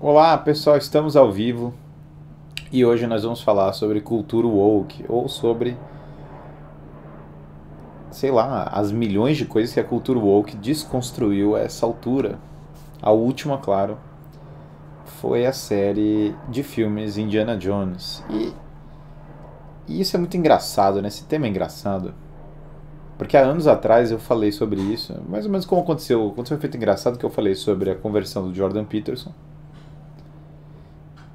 Olá pessoal, estamos ao vivo e hoje nós vamos falar sobre cultura woke ou sobre, sei lá, as milhões de coisas que a cultura woke desconstruiu a essa altura. A última, claro, foi a série de filmes Indiana Jones. E, e isso é muito engraçado, né? Esse tema é engraçado. Porque há anos atrás eu falei sobre isso, mais ou menos como aconteceu. Aconteceu um efeito engraçado que eu falei sobre a conversão do Jordan Peterson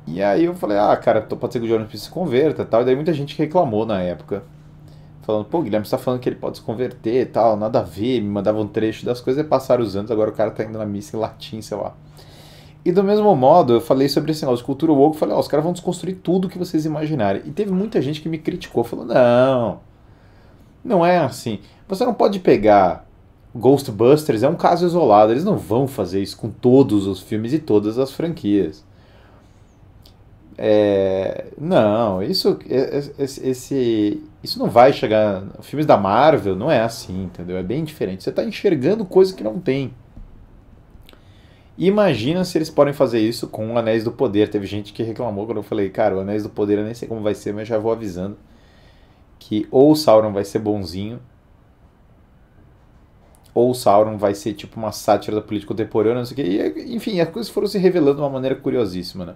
e aí eu falei, ah, cara, pode ser que o Jordan Peterson se converta e tal. E daí muita gente reclamou na época. Falando, pô, Guilherme está falando que ele pode se converter e tal, nada a ver, me mandava um trecho das coisas e passaram os anos, agora o cara tá indo na missa em latim, sei lá. E do mesmo modo, eu falei sobre esse negócio de cultura woke, falei, ó, oh, os caras vão desconstruir tudo que vocês imaginarem. E teve muita gente que me criticou, falou, não, não é assim. Você não pode pegar Ghostbusters, é um caso isolado, eles não vão fazer isso com todos os filmes e todas as franquias. É, não, isso, esse, isso não vai chegar. Filmes da Marvel não é assim, entendeu? É bem diferente. Você está enxergando coisa que não tem. Imagina se eles podem fazer isso com o Anéis do Poder. Teve gente que reclamou quando eu falei, cara, o Anéis do Poder eu nem sei como vai ser, mas já vou avisando que ou o Sauron vai ser bonzinho, ou o Sauron vai ser tipo uma sátira da política contemporânea, não sei o quê. E, enfim, as coisas foram se revelando de uma maneira curiosíssima, né?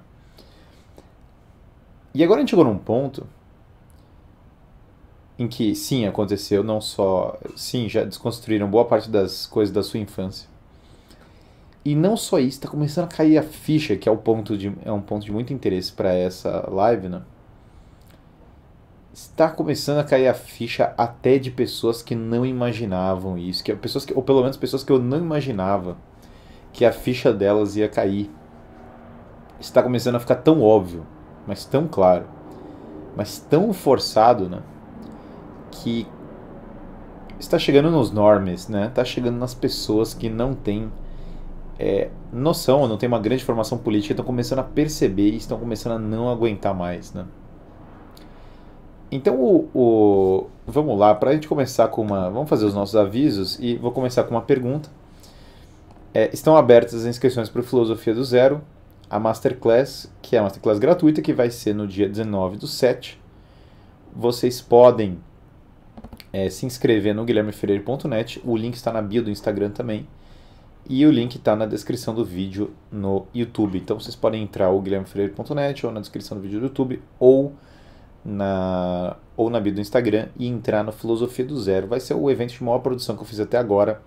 E agora a gente chegou num ponto em que, sim, aconteceu, não só. Sim, já desconstruíram boa parte das coisas da sua infância. E não só isso, está começando a cair a ficha, que é, o ponto de, é um ponto de muito interesse para essa live, né? Está começando a cair a ficha até de pessoas que não imaginavam isso, que pessoas que, ou pelo menos pessoas que eu não imaginava que a ficha delas ia cair. Está começando a ficar tão óbvio mas tão claro, mas tão forçado, né? Que está chegando nos normes, né? Está chegando nas pessoas que não têm é, noção, não têm uma grande formação política, estão começando a perceber e estão começando a não aguentar mais, né? Então, o, o vamos lá, para a gente começar com uma. Vamos fazer os nossos avisos e vou começar com uma pergunta. É, estão abertas as inscrições para o Filosofia do Zero a Masterclass, que é a Masterclass gratuita, que vai ser no dia 19 do 7. Vocês podem é, se inscrever no guilhermeferreira.net, o link está na bio do Instagram também, e o link está na descrição do vídeo no YouTube. Então vocês podem entrar ou guilhermeferreira.net, ou na descrição do vídeo do YouTube, ou na, ou na bio do Instagram, e entrar no Filosofia do Zero. Vai ser o evento de maior produção que eu fiz até agora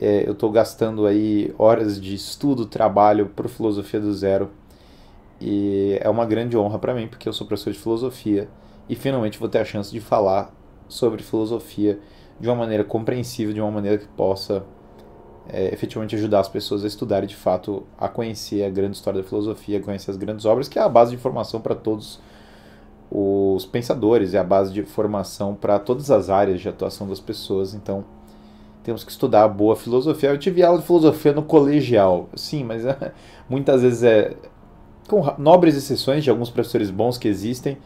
é, eu estou gastando aí horas de estudo, trabalho para Filosofia do Zero. E é uma grande honra para mim, porque eu sou professor de filosofia e finalmente vou ter a chance de falar sobre filosofia de uma maneira compreensível, de uma maneira que possa é, efetivamente ajudar as pessoas a estudarem de fato a conhecer a grande história da filosofia, a conhecer as grandes obras, que é a base de informação para todos os pensadores, é a base de formação para todas as áreas de atuação das pessoas. Então, temos que estudar boa filosofia. Eu tive aula de filosofia no colegial, sim, mas é, muitas vezes é com nobres exceções de alguns professores bons que existem.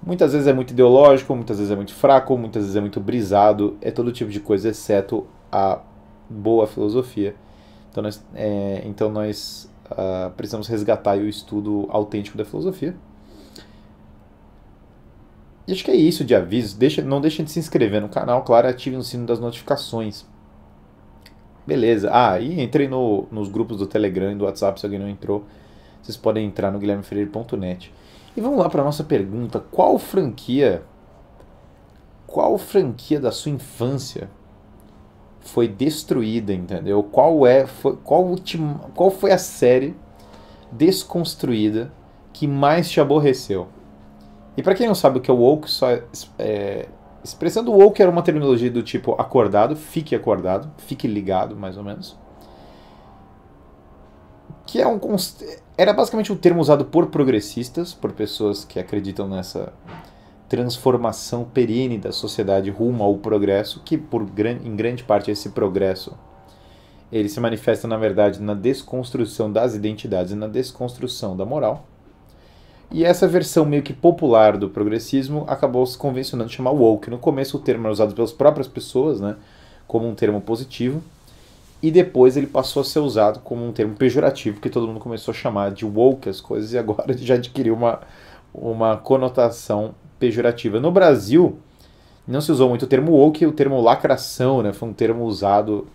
Muitas vezes é muito ideológico, muitas vezes é muito fraco, muitas vezes é muito brisado, é todo tipo de coisa, exceto a boa filosofia. Então nós, é, então nós uh, precisamos resgatar o estudo autêntico da filosofia. E acho que é isso de aviso. Deixa, não deixem de se inscrever no canal, claro, ative o sino das notificações. Beleza. Ah, e entrei no, nos grupos do Telegram e do WhatsApp, se alguém não entrou. Vocês podem entrar no guilhermeferreira.net. E vamos lá para nossa pergunta. Qual franquia, qual franquia da sua infância foi destruída, entendeu? Qual, é, foi, qual, ultima, qual foi a série desconstruída que mais te aborreceu? E para quem não sabe o que é woke, só é, é, expressando woke era uma terminologia do tipo acordado, fique acordado, fique ligado, mais ou menos. Que é um era basicamente um termo usado por progressistas, por pessoas que acreditam nessa transformação perene da sociedade rumo ao progresso, que por em grande parte esse progresso ele se manifesta na verdade na desconstrução das identidades e na desconstrução da moral E essa versão meio que popular do progressismo acabou se convencionando chamar woke. No começo o termo era usado pelas próprias pessoas, né, como um termo positivo, e depois ele passou a ser usado como um termo pejorativo, que todo mundo começou a chamar de woke as coisas, e agora já adquiriu uma, uma conotação pejorativa. No Brasil, não se usou muito o termo woke, o termo lacração, né, foi um termo usado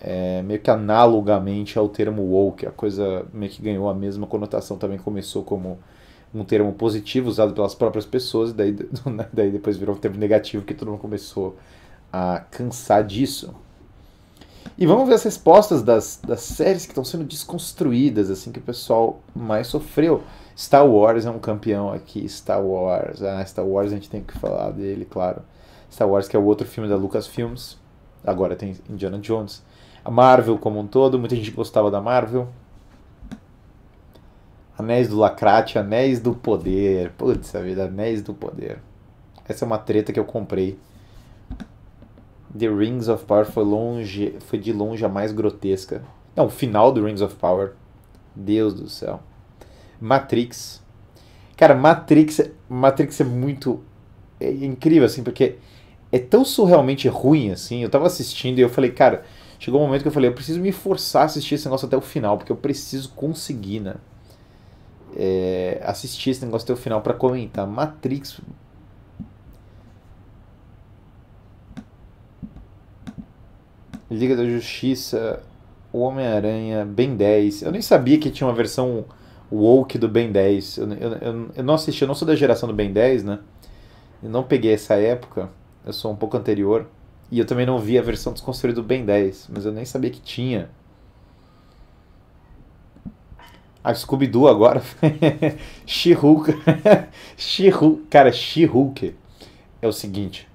é, meio que analogamente ao termo woke, a coisa meio que ganhou a mesma conotação, também começou como um termo positivo usado pelas próprias pessoas, e daí, daí depois virou um termo negativo que todo mundo começou a cansar disso. E vamos ver as respostas das, das séries que estão sendo desconstruídas, assim, que o pessoal mais sofreu. Star Wars é um campeão aqui, Star Wars. Ah, Star Wars a gente tem que falar dele, claro. Star Wars que é o outro filme da Lucasfilms. Agora tem Indiana Jones. A Marvel como um todo, muita gente gostava da Marvel. Anéis do Lacrate, Anéis do Poder. Putz, a vida, Anéis do Poder. Essa é uma treta que eu comprei The Rings of Power foi longe, foi de longe a mais grotesca. Não, o final do Rings of Power. Deus do céu. Matrix. Cara, Matrix, Matrix é muito é incrível assim, porque é tão surrealmente ruim assim. Eu tava assistindo e eu falei, cara, chegou um momento que eu falei, eu preciso me forçar a assistir esse negócio até o final, porque eu preciso conseguir, né? É, assistir esse negócio até o final para comentar. Matrix, Liga da Justiça, o Homem-Aranha, Ben 10. Eu nem sabia que tinha uma versão woke do Ben 10. Eu, eu, eu, eu, não assisti, eu não sou da geração do Ben 10, né? Eu não peguei essa época, eu sou um pouco anterior. E eu também não vi a versão desconstruída do Ben 10, mas eu nem sabia que tinha. Ah, Scooby-Doo agora. She-Hulk. She-Hulk. Cara, She-Hulk é o seguinte.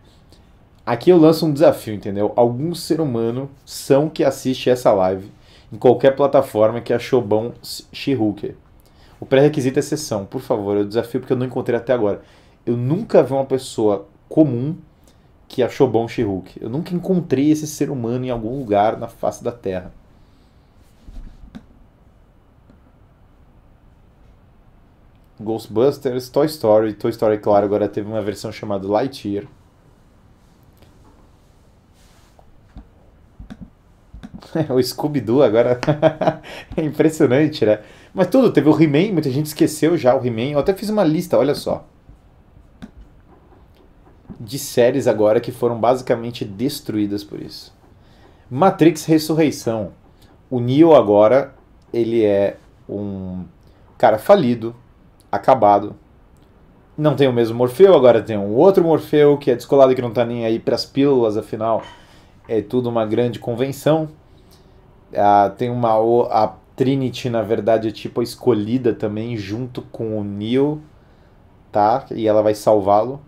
Aqui eu lanço um desafio, entendeu? Algum ser humano são que assiste essa live em qualquer plataforma que achou bom She-Hulk. O pré-requisito é sessão, por favor, eu desafio porque eu não encontrei até agora. Eu nunca vi uma pessoa comum que achou bom She-Hulk. Eu nunca encontrei esse ser humano em algum lugar na face da Terra. Ghostbusters, Toy Story, Toy Story, claro, agora teve uma versão chamada Lightyear. o Scooby-Doo agora é impressionante, né? Mas tudo, teve o He-Man, muita gente esqueceu já o He-Man. Eu até fiz uma lista, olha só. De séries agora que foram basicamente destruídas por isso. Matrix Ressurreição. O Neo agora, ele é um cara falido, acabado. Não tem o mesmo Morfeu, agora tem um outro Morfeu que é descolado que não tá nem aí pras pílulas, afinal é tudo uma grande convenção. Uh, tem uma a Trinity na verdade é tipo a escolhida também junto com o Neo, tá? E ela vai salvá-lo.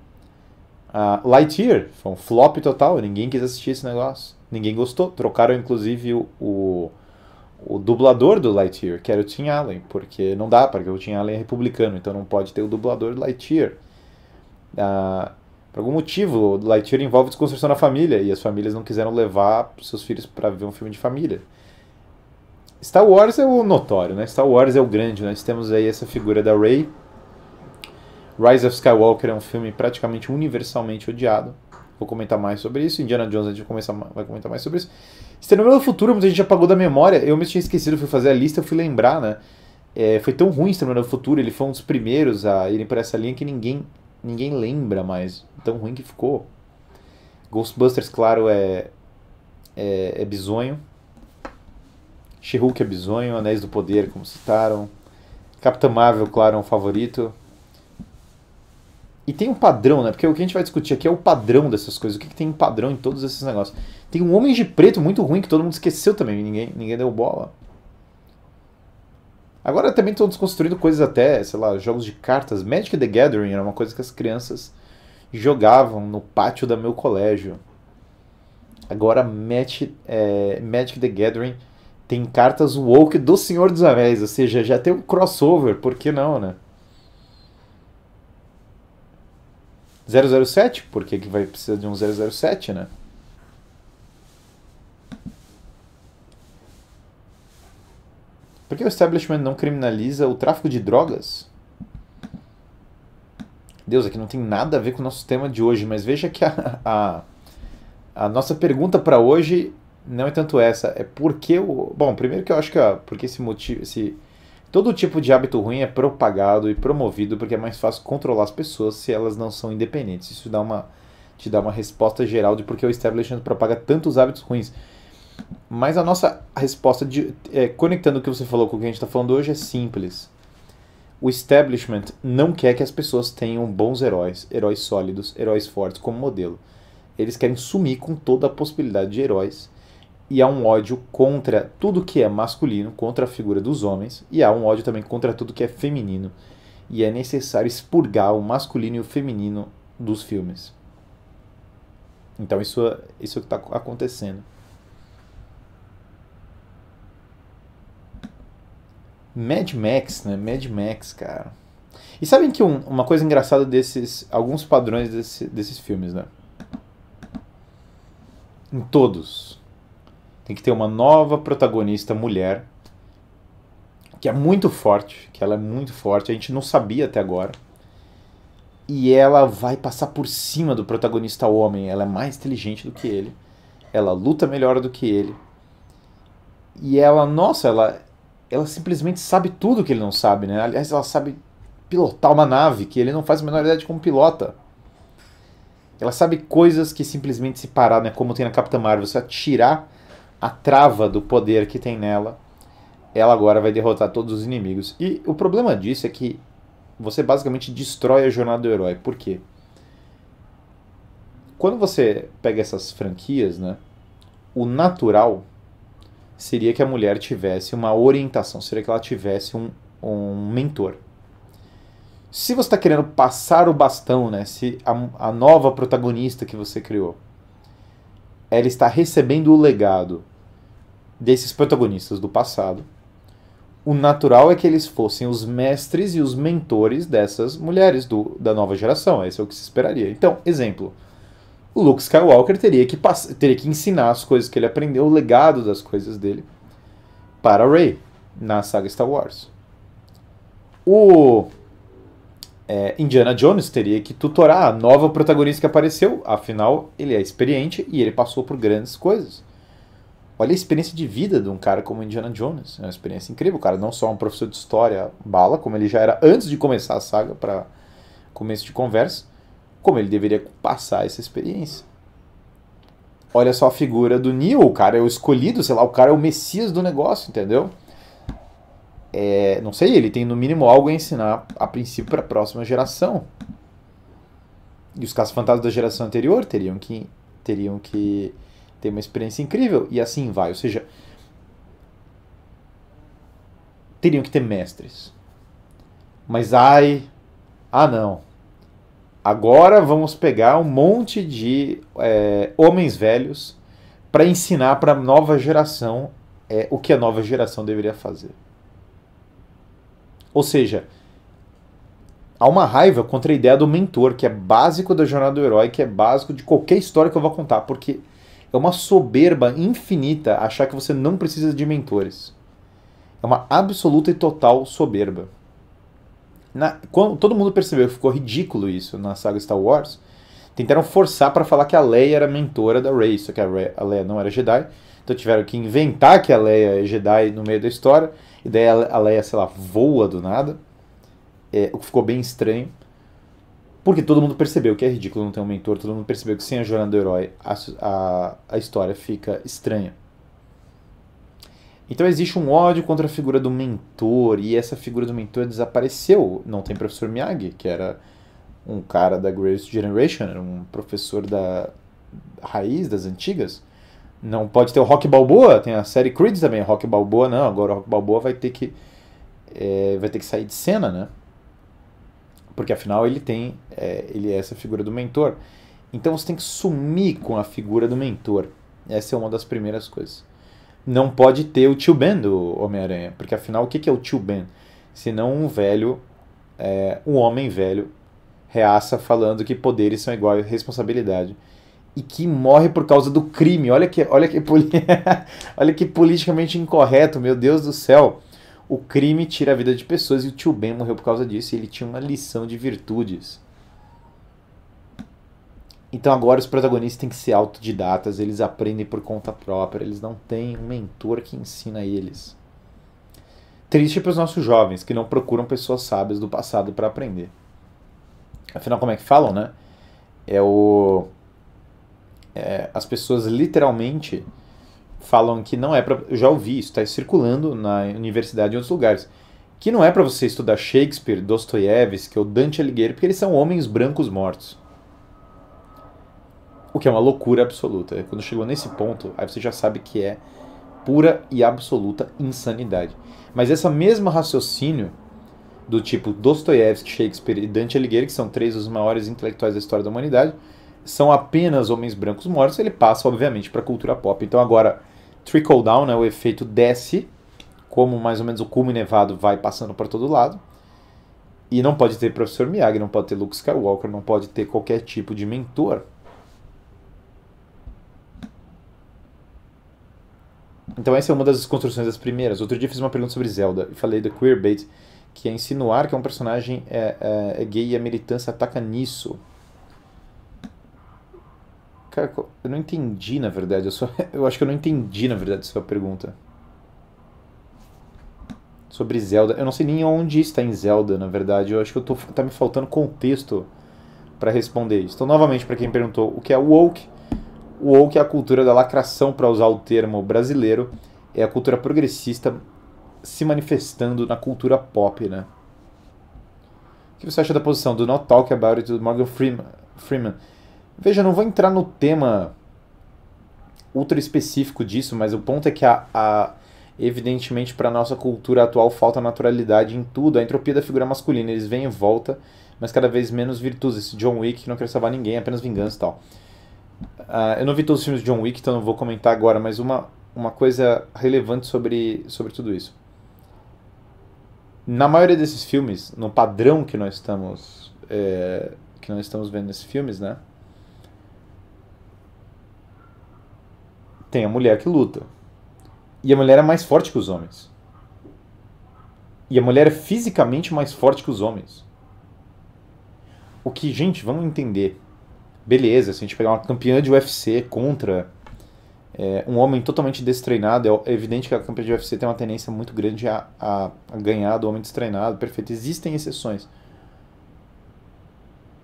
Uh, Lightyear foi um flop total, ninguém quis assistir esse negócio, ninguém gostou. Trocaram inclusive o, o, o dublador do Lightyear, que era o Tim Allen, porque não dá, porque o Tim Allen é republicano, então não pode ter o dublador do Lightyear. Uh, por algum motivo, o Lightyear envolve desconstrução na família e as famílias não quiseram levar seus filhos para ver um filme de família. Star Wars é o notório, né? Star Wars é o grande. Nós temos aí essa figura da Rey. Rise of Skywalker é um filme praticamente universalmente odiado. Vou comentar mais sobre isso. Indiana Jones a gente vai comentar mais sobre isso. Exterminador do Futuro, muita gente apagou da memória. Eu me tinha esquecido, fui fazer a lista, fui lembrar, né? É, foi tão ruim Exterminador do Futuro, ele foi um dos primeiros a irem por essa linha que ninguém, ninguém lembra mais. Tão ruim que ficou. Ghostbusters, claro, é, é, é bizonho. She-Hulk é bizonho, Anéis do Poder, como citaram. Capitã Marvel, claro, é um favorito. E tem um padrão, né? Porque o que a gente vai discutir aqui é o padrão dessas coisas. O que, que tem um padrão em todos esses negócios? Tem um Homem de Preto muito ruim que todo mundo esqueceu também. Ninguém, ninguém deu bola. Agora também estão desconstruindo coisas até, sei lá, jogos de cartas. Magic the Gathering era uma coisa que as crianças jogavam no pátio do meu colégio. Agora Magic, é, Magic the Gathering tem cartas woke do Senhor dos Anéis, ou seja, já tem um crossover, por que não, né? 007, por que, que vai precisar de um 007, né? Por que o establishment não criminaliza o tráfico de drogas? Deus, aqui não tem nada a ver com o nosso tema de hoje, mas veja que a, a, a nossa pergunta para hoje não é tanto essa, é porque o. Bom, primeiro que eu acho que ó, porque esse motivo. Esse, todo tipo de hábito ruim é propagado e promovido porque é mais fácil controlar as pessoas se elas não são independentes. Isso dá uma, te dá uma resposta geral de porque o establishment propaga tantos hábitos ruins. Mas a nossa resposta, de, é, conectando o que você falou com o que a gente está falando hoje, é simples. O establishment não quer que as pessoas tenham bons heróis, heróis sólidos, heróis fortes como modelo. Eles querem sumir com toda a possibilidade de heróis. E há um ódio contra tudo que é masculino, contra a figura dos homens, e há um ódio também contra tudo que é feminino. E é necessário expurgar o masculino e o feminino dos filmes. Então isso, isso é o que está acontecendo. Mad Max, né? Mad Max, cara. E sabem que um, uma coisa engraçada desses. Alguns padrões desse, desses filmes, né? Em todos. Tem que ter uma nova protagonista mulher. Que é muito forte. Que ela é muito forte. A gente não sabia até agora. E ela vai passar por cima do protagonista homem. Ela é mais inteligente do que ele. Ela luta melhor do que ele. E ela, nossa, ela ela simplesmente sabe tudo que ele não sabe, né? Aliás, ela sabe pilotar uma nave que ele não faz a menor ideia de como pilota. Ela sabe coisas que simplesmente se parar, né? Como tem na Capitã Marvel, você tirar a trava do poder que tem nela, ela agora vai derrotar todos os inimigos. E o problema disso é que você basicamente destrói a jornada do herói. Por quê? Quando você pega essas franquias, né? O natural seria que a mulher tivesse uma orientação, seria que ela tivesse um, um mentor. Se você está querendo passar o bastão, né, se a, a nova protagonista que você criou, ela está recebendo o legado desses protagonistas do passado, o natural é que eles fossem os mestres e os mentores dessas mulheres do, da nova geração. Esse é o que se esperaria. Então, exemplo o Luke Skywalker teria que, teria que ensinar as coisas que ele aprendeu, o legado das coisas dele, para Rey, na saga Star Wars. O é, Indiana Jones teria que tutorar a nova protagonista que apareceu, afinal, ele é experiente e ele passou por grandes coisas. Olha a experiência de vida de um cara como Indiana Jones. É uma experiência incrível. O cara não só é um professor de história bala, como ele já era antes de começar a saga, para começo de conversa, como ele deveria passar essa experiência. Olha só a figura do Neo, o cara é o escolhido, sei lá, o cara é o messias do negócio, entendeu? É, não sei, ele tem no mínimo algo a ensinar a princípio para a próxima geração. E os casos fantasmas da geração anterior teriam que teriam que ter uma experiência incrível e assim vai, ou seja, teriam que ter mestres. Mas ai, ah não, Agora vamos pegar um monte de é, homens velhos para ensinar para a nova geração é, o que a nova geração deveria fazer. Ou seja, há uma raiva contra a ideia do mentor, que é básico da jornada do herói, que é básico de qualquer história que eu vou contar, porque é uma soberba infinita achar que você não precisa de mentores. É uma absoluta e total soberba. Na, quando, todo mundo percebeu que ficou ridículo isso na saga Star Wars. Tentaram forçar para falar que a Leia era mentora da Rey, só que a, Rey, a Leia não era Jedi. Então tiveram que inventar que a Leia é Jedi no meio da história. E daí a Leia, sei lá, voa do nada. É, o que ficou bem estranho. Porque todo mundo percebeu que é ridículo não ter um mentor, todo mundo percebeu que sem a jornada do herói a, a, a história fica estranha. Então existe um ódio contra a figura do mentor e essa figura do mentor desapareceu. Não tem professor Miyagi, que era um cara da Greatest Generation, era um professor da raiz das antigas. Não pode ter o Rock Balboa, tem a série Creed também, Rock Balboa não, agora o Rock Balboa vai ter que é, vai ter que sair de cena, né? Porque afinal ele tem é, ele é essa figura do mentor. Então você tem que sumir com a figura do mentor. Essa é uma das primeiras coisas não pode ter o tio Ben do Homem-Aranha. Porque afinal, o que é o tio Ben? Senão um velho, é, um homem velho, reaça falando que poderes são igual a responsabilidade. E que morre por causa do crime. Olha que, olha que, olha que politicamente incorreto, meu Deus do céu. O crime tira a vida de pessoas e o tio Ben morreu por causa disso. E ele tinha uma lição de virtudes. Então agora os protagonistas têm que ser autodidatas, eles aprendem por conta própria, eles não têm um mentor que ensina eles. Triste para os nossos jovens que não procuram pessoas sábias do passado para aprender. Afinal, como é que falam, né? É o. É, as pessoas literalmente falam que não é para. Eu já ouvi isso, está circulando na universidade e em outros lugares. Que não é para você estudar Shakespeare, Dostoiévski ou Dante Alighieri, porque eles são homens brancos mortos. O que é uma loucura absoluta. Quando chegou nesse ponto, aí você já sabe que é pura e absoluta insanidade. Mas essa mesma raciocínio do tipo Dostoiévski, Shakespeare e Dante Alighieri, que são três dos maiores intelectuais da história da humanidade, são apenas homens brancos mortos, ele passa, obviamente, para a cultura pop. Então agora, trickle down, né, o efeito desce, como mais ou menos o cume nevado vai passando para todo lado. E não pode ter professor Miyagi, não pode ter Luke Skywalker, não pode ter qualquer tipo de mentor. Então essa é uma das construções das primeiras. Outro dia fiz uma pergunta sobre Zelda e falei do queerbait, que é insinuar que é um personagem é, é, é gay e a militância ataca nisso. Cara, eu não entendi na verdade. Eu, só, eu acho que eu não entendi na verdade sua pergunta. Sobre Zelda. Eu não sei nem onde está em Zelda, na verdade. Eu acho que eu tô, tá me faltando contexto para responder isso. Então, novamente, para quem perguntou o que é woke, woke é a cultura da lacração, para usar o termo brasileiro, é a cultura progressista se manifestando na cultura pop, né? O que você acha da posição do Not Talk About It do Morgan Freeman? Veja, não vou entrar no tema ultra específico disso, mas o ponto é que a, a evidentemente para nossa cultura atual falta naturalidade em tudo, a entropia da figura masculina, eles vêm e volta, mas cada vez menos virtudes. Esse John Wick não quer salvar ninguém, é apenas vingança e tal. Uh, eu não vi todos os filmes de John Wick, então não vou comentar agora, mas uma, uma coisa relevante sobre, sobre tudo isso. Na maioria desses filmes, no padrão que nós estamos é, que nós estamos vendo nesses filmes, né? Tem a mulher que luta. E a mulher é mais forte que os homens. E a mulher é fisicamente mais forte que os homens. O que, gente, vamos entender beleza, se a gente pegar uma campeã de UFC contra é, um homem totalmente destreinado, é evidente que a campeã de UFC tem uma tendência muito grande a, a, a ganhar do homem destreinado, perfeito. Existem exceções.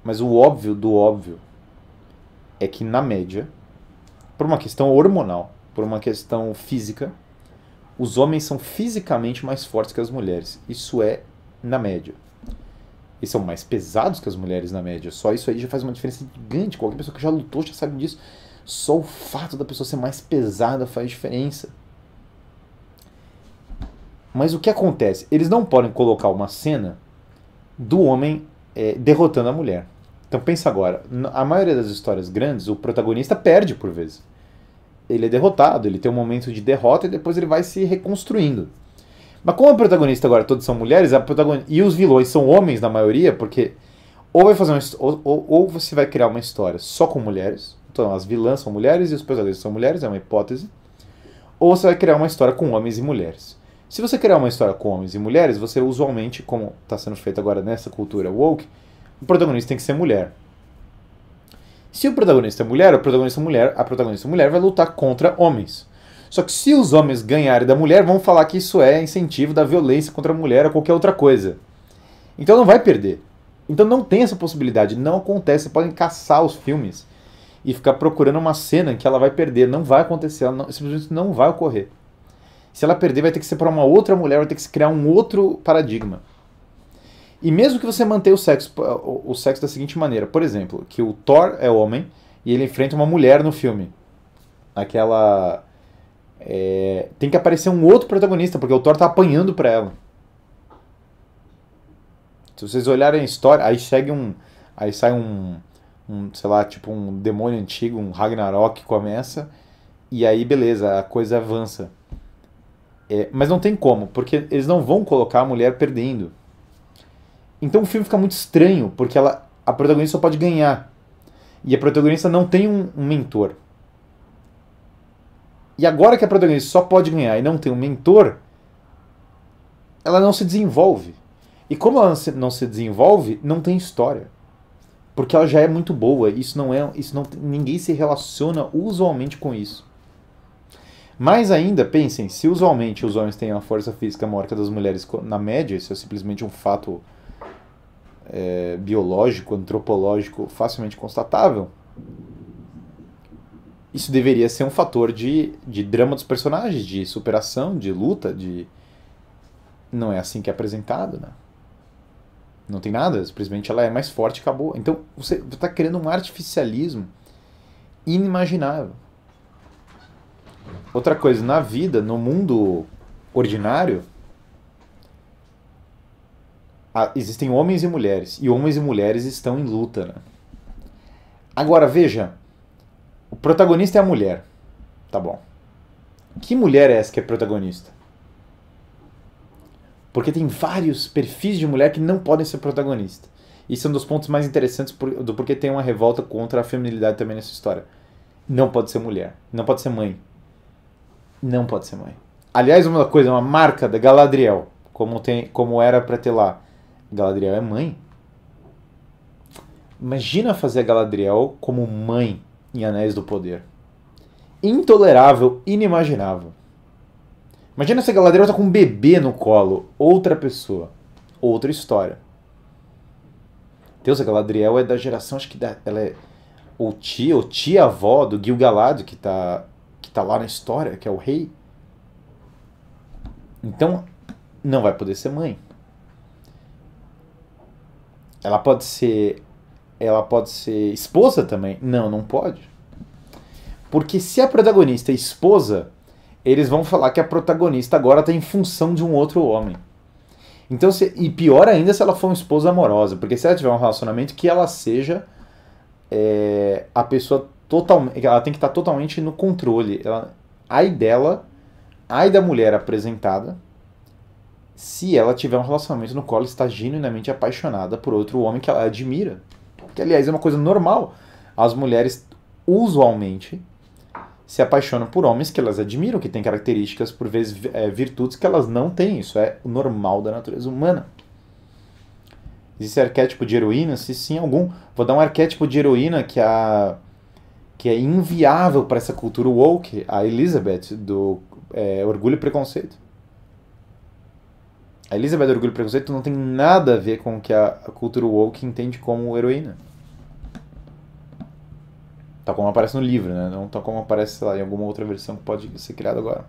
Mas o óbvio do óbvio é que, na média, por uma questão hormonal, por uma questão física, os homens são fisicamente mais fortes que as mulheres. Isso é na média. Eles são mais pesados que as mulheres na média. Só isso aí já faz uma diferença gigante. Qualquer pessoa que já lutou já sabe disso. Só o fato da pessoa ser mais pesada faz diferença. Mas o que acontece? Eles não podem colocar uma cena do homem é, derrotando a mulher. Então pensa agora, a maioria das histórias grandes, o protagonista perde por vezes. Ele é derrotado, ele tem um momento de derrota e depois ele vai se reconstruindo. Mas como a protagonista agora todos são mulheres, a protagonista, e os vilões são homens na maioria, porque ou vai fazer uma, ou, ou, ou, você vai criar uma história só com mulheres, então as vilãs são mulheres e os protagonistas são mulheres, é uma hipótese, ou você vai criar uma história com homens e mulheres. Se você criar uma história com homens e mulheres, você usualmente, como está sendo feito agora nessa cultura woke, o protagonista tem que ser mulher. Se o protagonista é mulher, o protagonista mulher, a protagonista mulher vai lutar contra homens. Só que se os homens ganharem da mulher, vão falar que isso é incentivo da violência contra a mulher ou qualquer outra coisa. Então não vai perder. Então não tem essa possibilidade, não acontece. Podem caçar os filmes e ficar procurando uma cena que ela vai perder. Não vai acontecer, não, simplesmente não vai ocorrer. Se ela perder, vai ter que ser para uma outra mulher, vai ter que se criar um outro paradigma. E mesmo que você mantenha o sexo, o sexo da seguinte maneira, por exemplo, que o Thor é homem e ele enfrenta uma mulher no filme. Aquela é, tem que aparecer um outro protagonista, porque o Thor tá apanhando pra ela. Se vocês olharem a história, aí segue um. Aí sai um, um, sei lá, tipo um demônio antigo, um Ragnarok começa, e aí beleza, a coisa avança. É, mas não tem como, porque eles não vão colocar a mulher perdendo. Então o filme fica muito estranho, porque ela, a protagonista só pode ganhar. E a protagonista não tem um, um mentor. E agora que a protagonista só pode ganhar e não tem um mentor, ela não se desenvolve. E como ela não se desenvolve, não tem história. Porque ela já é muito boa. Isso não é, isso não ninguém se relaciona usualmente com isso. Mais ainda, pensem, se usualmente os homens têm uma força física maior que a das mulheres na média, isso é simplesmente um fato é, biológico, antropológico facilmente constatável, isso deveria ser um fator de, de drama dos personagens, de superação, de luta, de. Não é assim que é apresentado, né? Não tem nada, simplesmente ela é mais forte e acabou. Então você está criando um artificialismo inimaginável. Outra coisa, na vida, no mundo ordinário, existem homens e mulheres. E homens e mulheres estão em luta. Né? Agora, veja, o protagonista é a mulher. Tá bom. Que mulher é essa que é protagonista? Porque tem vários perfis de mulher que não podem ser protagonista. Isso é um dos pontos mais interessantes do porquê tem uma revolta contra a feminilidade também nessa história. Não pode ser mulher. Não pode ser mãe. Não pode ser mãe. Aliás, uma coisa, uma marca da Galadriel, como, tem, como era pra ter lá. Galadriel é mãe. Imagina fazer Galadriel como mãe em Anéis do Poder. Intolerável, inimaginável. Imagina se a Galadriel tá com um bebê no colo, outra pessoa, outra história. Deus, a Galadriel é da geração, acho que da, ela é ou tia ou tia-avó do Gil-galad, que tá, que tá lá na história, que é o rei. Então, não vai poder ser mãe. Ela pode ser ela pode ser esposa também? Não, não pode. Porque se a protagonista é esposa, eles vão falar que a protagonista agora está em função de um outro homem. Então, se, e pior ainda se ela for uma esposa amorosa, porque se ela tiver um relacionamento que ela seja é, a pessoa totalmente, ela tem que estar totalmente no controle. Ela, ai dela, ai da mulher apresentada, se ela tiver um relacionamento no qual ela está genuinamente apaixonada por outro homem que ela admira que aliás é uma coisa normal. As mulheres usualmente se apaixonam por homens que elas admiram, que têm características, por vezes, é, virtudes que elas não têm. Isso é o normal da natureza humana. Existe arquétipo de heroína? Se sim, algum. Vou dar um arquétipo de heroína que, a, que é inviável para essa cultura woke, a Elizabeth, do é, Orgulho e Preconceito. A Elizabeth Orgulho e Preconceito não tem nada a ver com o que a, cultura woke entende como heroína. Tal como aparece no livro, né? Não tal como aparece, sei lá, em alguma outra versão que pode ser criada agora.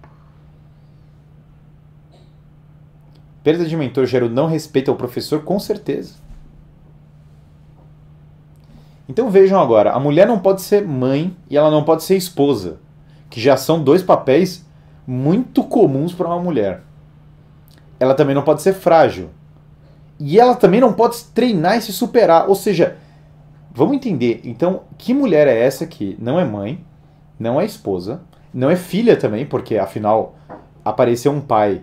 Perda de mentor gera o não respeito ao professor, com certeza. Então vejam agora, a mulher não pode ser mãe e ela não pode ser esposa, que já são dois papéis muito comuns para uma mulher. Ela também não pode ser frágil. E ela também não pode treinar e se superar, ou seja, Vamos entender, então, que mulher é essa que não é mãe, não é esposa, não é filha também, porque afinal aparecer um pai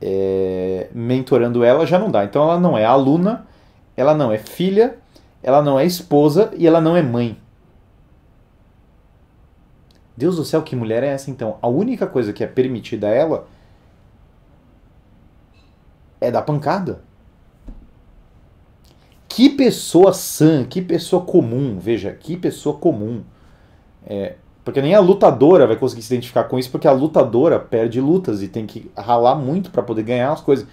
é, mentorando ela já não dá. Então ela não é aluna, ela não é filha, ela não é esposa e ela não é mãe. Deus do céu, que mulher é essa então? A única coisa que é permitida a ela é dar pancada. Que pessoa sã, que pessoa comum, veja, que pessoa comum. É, porque nem a lutadora vai conseguir se identificar com isso, porque a lutadora perde lutas e tem que ralar muito para poder ganhar as coisas.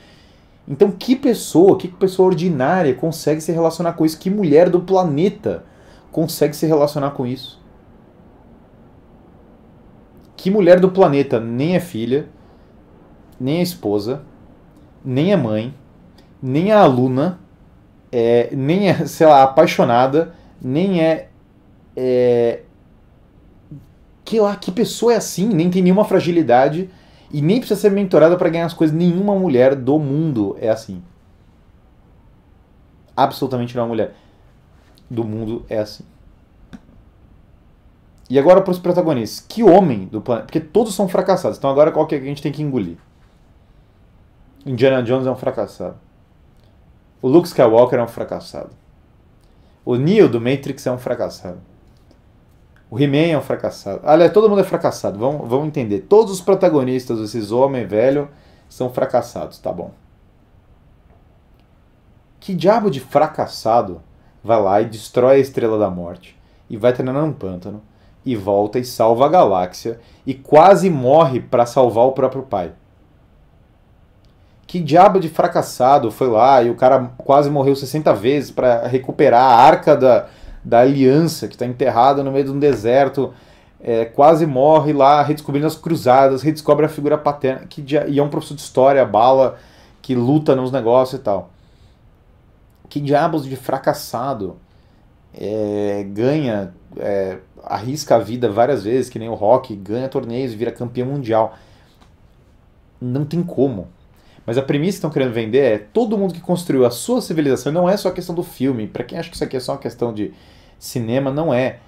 Então, que pessoa, que pessoa ordinária consegue se relacionar com isso? Que mulher do planeta consegue se relacionar com isso? Que mulher do planeta nem é filha, nem é esposa, nem é mãe, nem é aluna, é, nem é, sei lá, apaixonada, nem é, é. Que lá, que pessoa é assim, nem tem nenhuma fragilidade e nem precisa ser mentorada para ganhar as coisas. Nenhuma mulher do mundo é assim. Absolutamente nenhuma mulher do mundo é assim. E agora para os protagonistas. Que homem do planeta. Porque todos são fracassados. Então agora qual que, é que a gente tem que engolir? Indiana Jones é um fracassado. O Luke Skywalker é um fracassado. O Neo do Matrix é um fracassado. O He-Man é um fracassado. Aliás, todo mundo é fracassado. Vamos, vamos entender. Todos os protagonistas desses homens velhos são fracassados, tá bom? Que diabo de fracassado vai lá e destrói a Estrela da Morte e vai treinar num pântano e volta e salva a galáxia e quase morre para salvar o próprio pai. Que diabo de fracassado foi lá e o cara quase morreu 60 vezes para recuperar a arca da, da aliança que está enterrada no meio de um deserto. É, quase morre lá redescobrindo as cruzadas, redescobre a figura paterna, que e é um professor de história, bala, que luta nos negócios e tal. Que diabos de fracassado é, ganha, é, arrisca a vida várias vezes, que nem o Rock, ganha torneios, vira campeão mundial. Não tem como. Mas a premissa que estão querendo vender é todo mundo que construiu a sua civilização, não é só a questão do filme. Para quem acha que isso aqui é só uma questão de cinema, não é.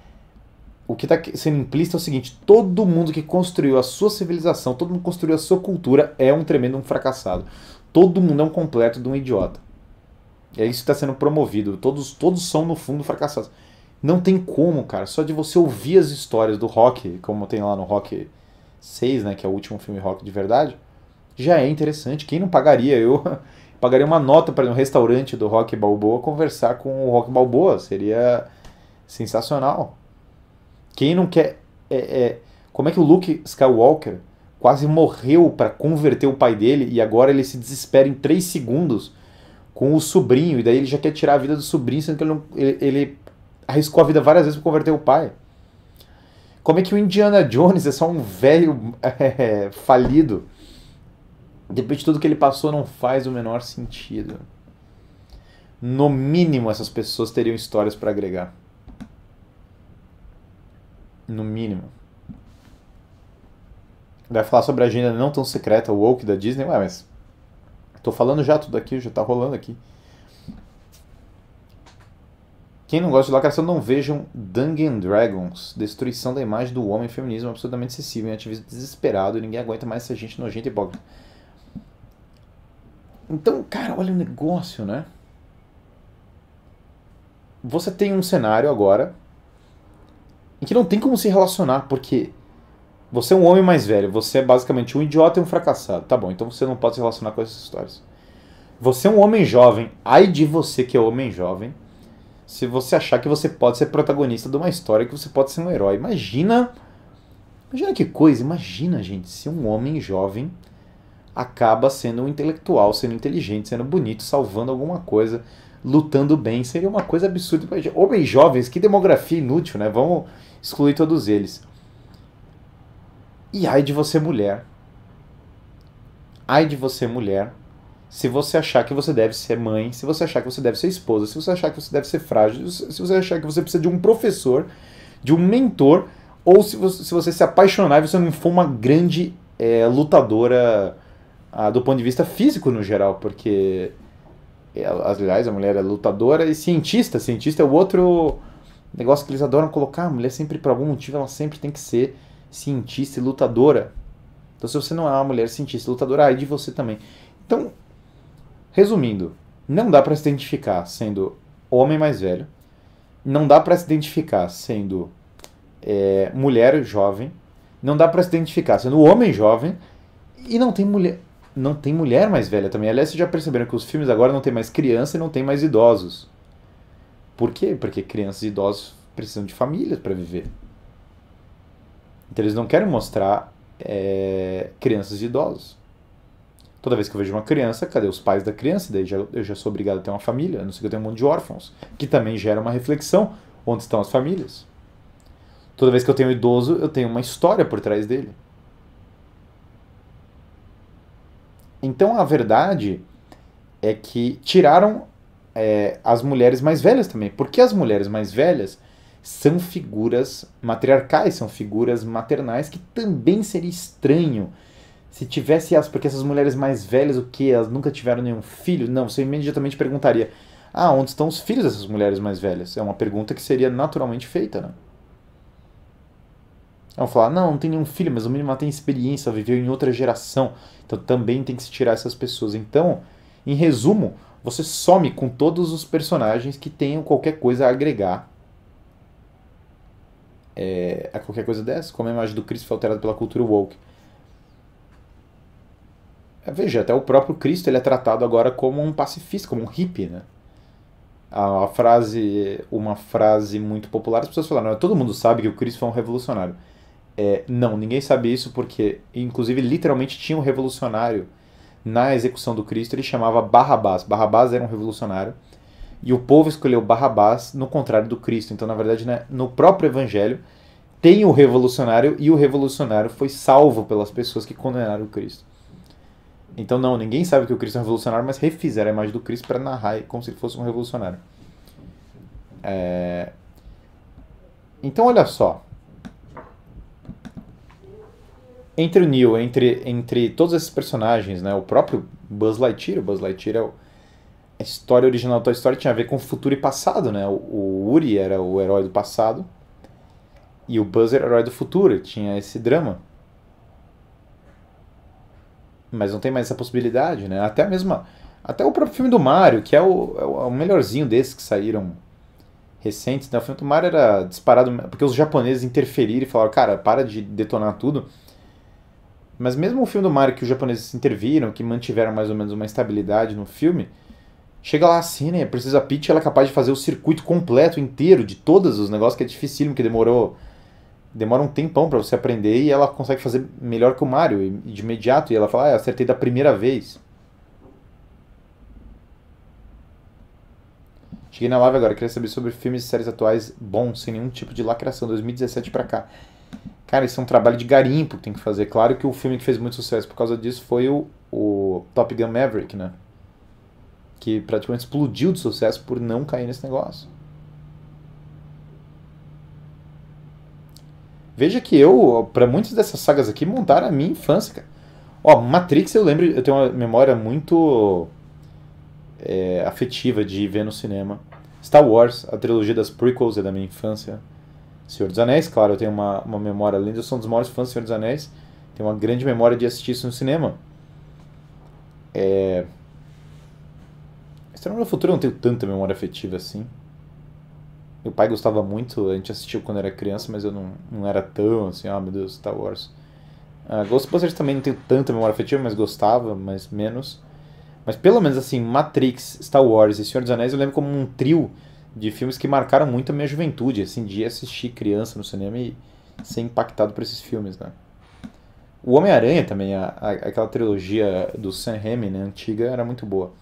O que está sendo implícito é o seguinte: todo mundo que construiu a sua civilização, todo mundo que construiu a sua cultura é um tremendo fracassado. Todo mundo é um completo de um idiota. É isso que está sendo promovido. Todos, todos são, no fundo, fracassados. Não tem como, cara. Só de você ouvir as histórias do rock, como tem lá no Rock 6, né? Que é o último filme rock de verdade, já é interessante. Quem não pagaria? Eu pagaria uma nota para ir no restaurante do Rock Balboa conversar com o Rock Balboa. Seria sensacional. Quem não quer. É, é, como é que o Luke Skywalker quase morreu para converter o pai dele e agora ele se desespera em 3 segundos com o sobrinho, e daí ele já quer tirar a vida do sobrinho, sendo que ele, não, ele, ele arriscou a vida várias vezes para converter o pai. Como é que o Indiana Jones é só um velho é, falido? Depois de tudo que ele passou, não faz o menor sentido. No mínimo, essas pessoas teriam histórias para agregar. No mínimo. Vai falar sobre a agenda não tão secreta, woke da Disney, ué, mas Tô falando já tudo aqui, já tá rolando aqui. Quem não gosta de lacração, não vejam Dungeon Dragons. Destruição da imagem do homem, feminismo absolutamente excessivo, um ativismo desesperado, ninguém aguenta mais essa gente nojenta e hipócrita. Então, cara, olha o negócio, né? Você tem um cenário agora em que não tem como se relacionar, porque você é um homem mais velho, você é basicamente um idiota e um fracassado. Tá bom, então você não pode se relacionar com essas histórias. Você é um homem jovem, ai de você que é homem jovem, se você achar que você pode ser protagonista de uma história, que você pode ser um herói. Imagina. Imagina que coisa, imagina, gente, se um homem jovem acaba sendo um intelectual, sendo inteligente, sendo bonito, salvando alguma coisa, lutando bem. Seria uma coisa absurda. Homens jovens, que demografia inútil, né? Vamos excluir todos eles. E ai de você, mulher. Ai de você, mulher. Se você achar que você deve ser mãe, se você achar que você deve ser esposa, se você achar que você deve ser frágil, se você achar que você precisa de um professor, de um mentor, ou se você se, você se apaixonar e você não for uma grande é, lutadora ah, do ponto de vista físico no geral, porque aliás a mulher é lutadora e cientista. Cientista é o outro negócio que eles adoram colocar. A mulher sempre, por algum motivo, ela sempre tem que ser cientista e lutadora. Então, se você não é uma mulher cientista e lutadora, aí de você também. Então, resumindo, não dá para se identificar sendo homem mais velho, não dá para se identificar sendo é, mulher jovem, não dá para se identificar sendo homem jovem e não tem mulher não tem mulher mais velha também. Aliás, vocês já perceberam que os filmes agora não tem mais criança e não tem mais idosos. Por quê? Porque crianças e idosos precisam de famílias para viver. Então eles não querem mostrar é, crianças e idosos. Toda vez que eu vejo uma criança, cadê os pais da criança? Daí já, eu já sou obrigado a ter uma família, a não ser que eu tenha um monte de órfãos. Que também gera uma reflexão. Onde estão as famílias? Toda vez que eu tenho um idoso, eu tenho uma história por trás dele. Então a verdade é que tiraram é, as mulheres mais velhas também. Porque as mulheres mais velhas são figuras matriarcais, são figuras maternais que também seria estranho se tivesse as, porque essas mulheres mais velhas, o que? Elas nunca tiveram nenhum filho? Não, você imediatamente perguntaria: ah, onde estão os filhos dessas mulheres mais velhas? É uma pergunta que seria naturalmente feita, né? Vão falar: não, não tem nenhum filho, mas o mínimo ela tem experiência, ela viveu em outra geração, então também tem que se tirar essas pessoas. Então, em resumo, você some com todos os personagens que tenham qualquer coisa a agregar é, a qualquer coisa dessa, como a imagem do Cristo foi alterada pela cultura woke. É, veja, até o próprio Cristo ele é tratado agora como um pacifista, como um hippie, né? a, a, frase, uma frase muito popular, as pessoas falaram, todo mundo sabe que o Cristo foi um revolucionário. É, não, ninguém sabe isso porque, inclusive, literalmente tinha um revolucionário na execução do Cristo, ele chamava Barrabás. Barrabás era um revolucionário e o povo escolheu Barrabás no contrário do Cristo. Então, na verdade, né, no próprio evangelho tem o revolucionário e o revolucionário foi salvo pelas pessoas que condenaram o Cristo. Então, não, ninguém sabe que o Cristo é um revolucionário, mas refizeram a imagem do Cristo para narrar como se ele fosse um revolucionário. É... Então, olha só entre o Neil, entre, entre todos esses personagens, né? O próprio Buzz Lightyear, o Buzz Lightyear é o, a história original da Toy Story tinha a ver com futuro e passado, né? O, o Uri era o herói do passado e o Buzz era o herói do futuro, tinha esse drama. Mas não tem mais essa possibilidade, né? Até mesmo até o próprio filme do Mario, que é o, é o melhorzinho desses que saíram recentes, né? O filme do Mario era disparado porque os japoneses interferiram e falaram, cara, para de detonar tudo mas mesmo o filme do Mario que os japoneses interviram, que mantiveram mais ou menos uma estabilidade no filme, chega lá assim, né? Precisa Peach ela é capaz de fazer o circuito completo inteiro de todos os negócios que é dificílimo, que demorou demora um tempão para você aprender e ela consegue fazer melhor que o Mario e de imediato e ela fala, ah, acertei da primeira vez. Cheguei na live agora, queria saber sobre filmes e séries atuais bons, sem nenhum tipo de lacração, 2017 para cá. Cara, isso é um trabalho de garimpo que tem que fazer. Claro que o filme que fez muito sucesso por causa disso foi o, o Top Gun Maverick, né? Que praticamente explodiu de sucesso por não cair nesse negócio. Veja que eu, para muitas dessas sagas aqui, montaram a minha infância. Ó, Matrix eu lembro, eu tenho uma memória muito é, afetiva de ver no cinema. Star Wars, a trilogia das prequels é da minha infância. Senhor dos Anéis, claro, eu tenho uma, uma memória, além de eu sou um dos maiores fãs do Senhor dos Anéis, tenho uma grande memória de assistir isso no cinema. É... Extremamente do Futuro eu não tenho tanta memória afetiva assim. Meu pai gostava muito, a gente assistiu quando era criança, mas eu não, não era tão assim, ah, meu Deus, Star Wars. Uh, Ghostbusters também não tenho tanta memória afetiva, mas gostava, mas menos. Mas pelo menos assim, Matrix, Star Wars e Senhor dos Anéis eu lembro como um trio de filmes que marcaram muito a minha juventude, assim, de assistir criança no cinema e ser impactado por esses filmes, né? O Homem-Aranha também, a, a, aquela trilogia do Sam Raimi, né, antiga, era muito boa.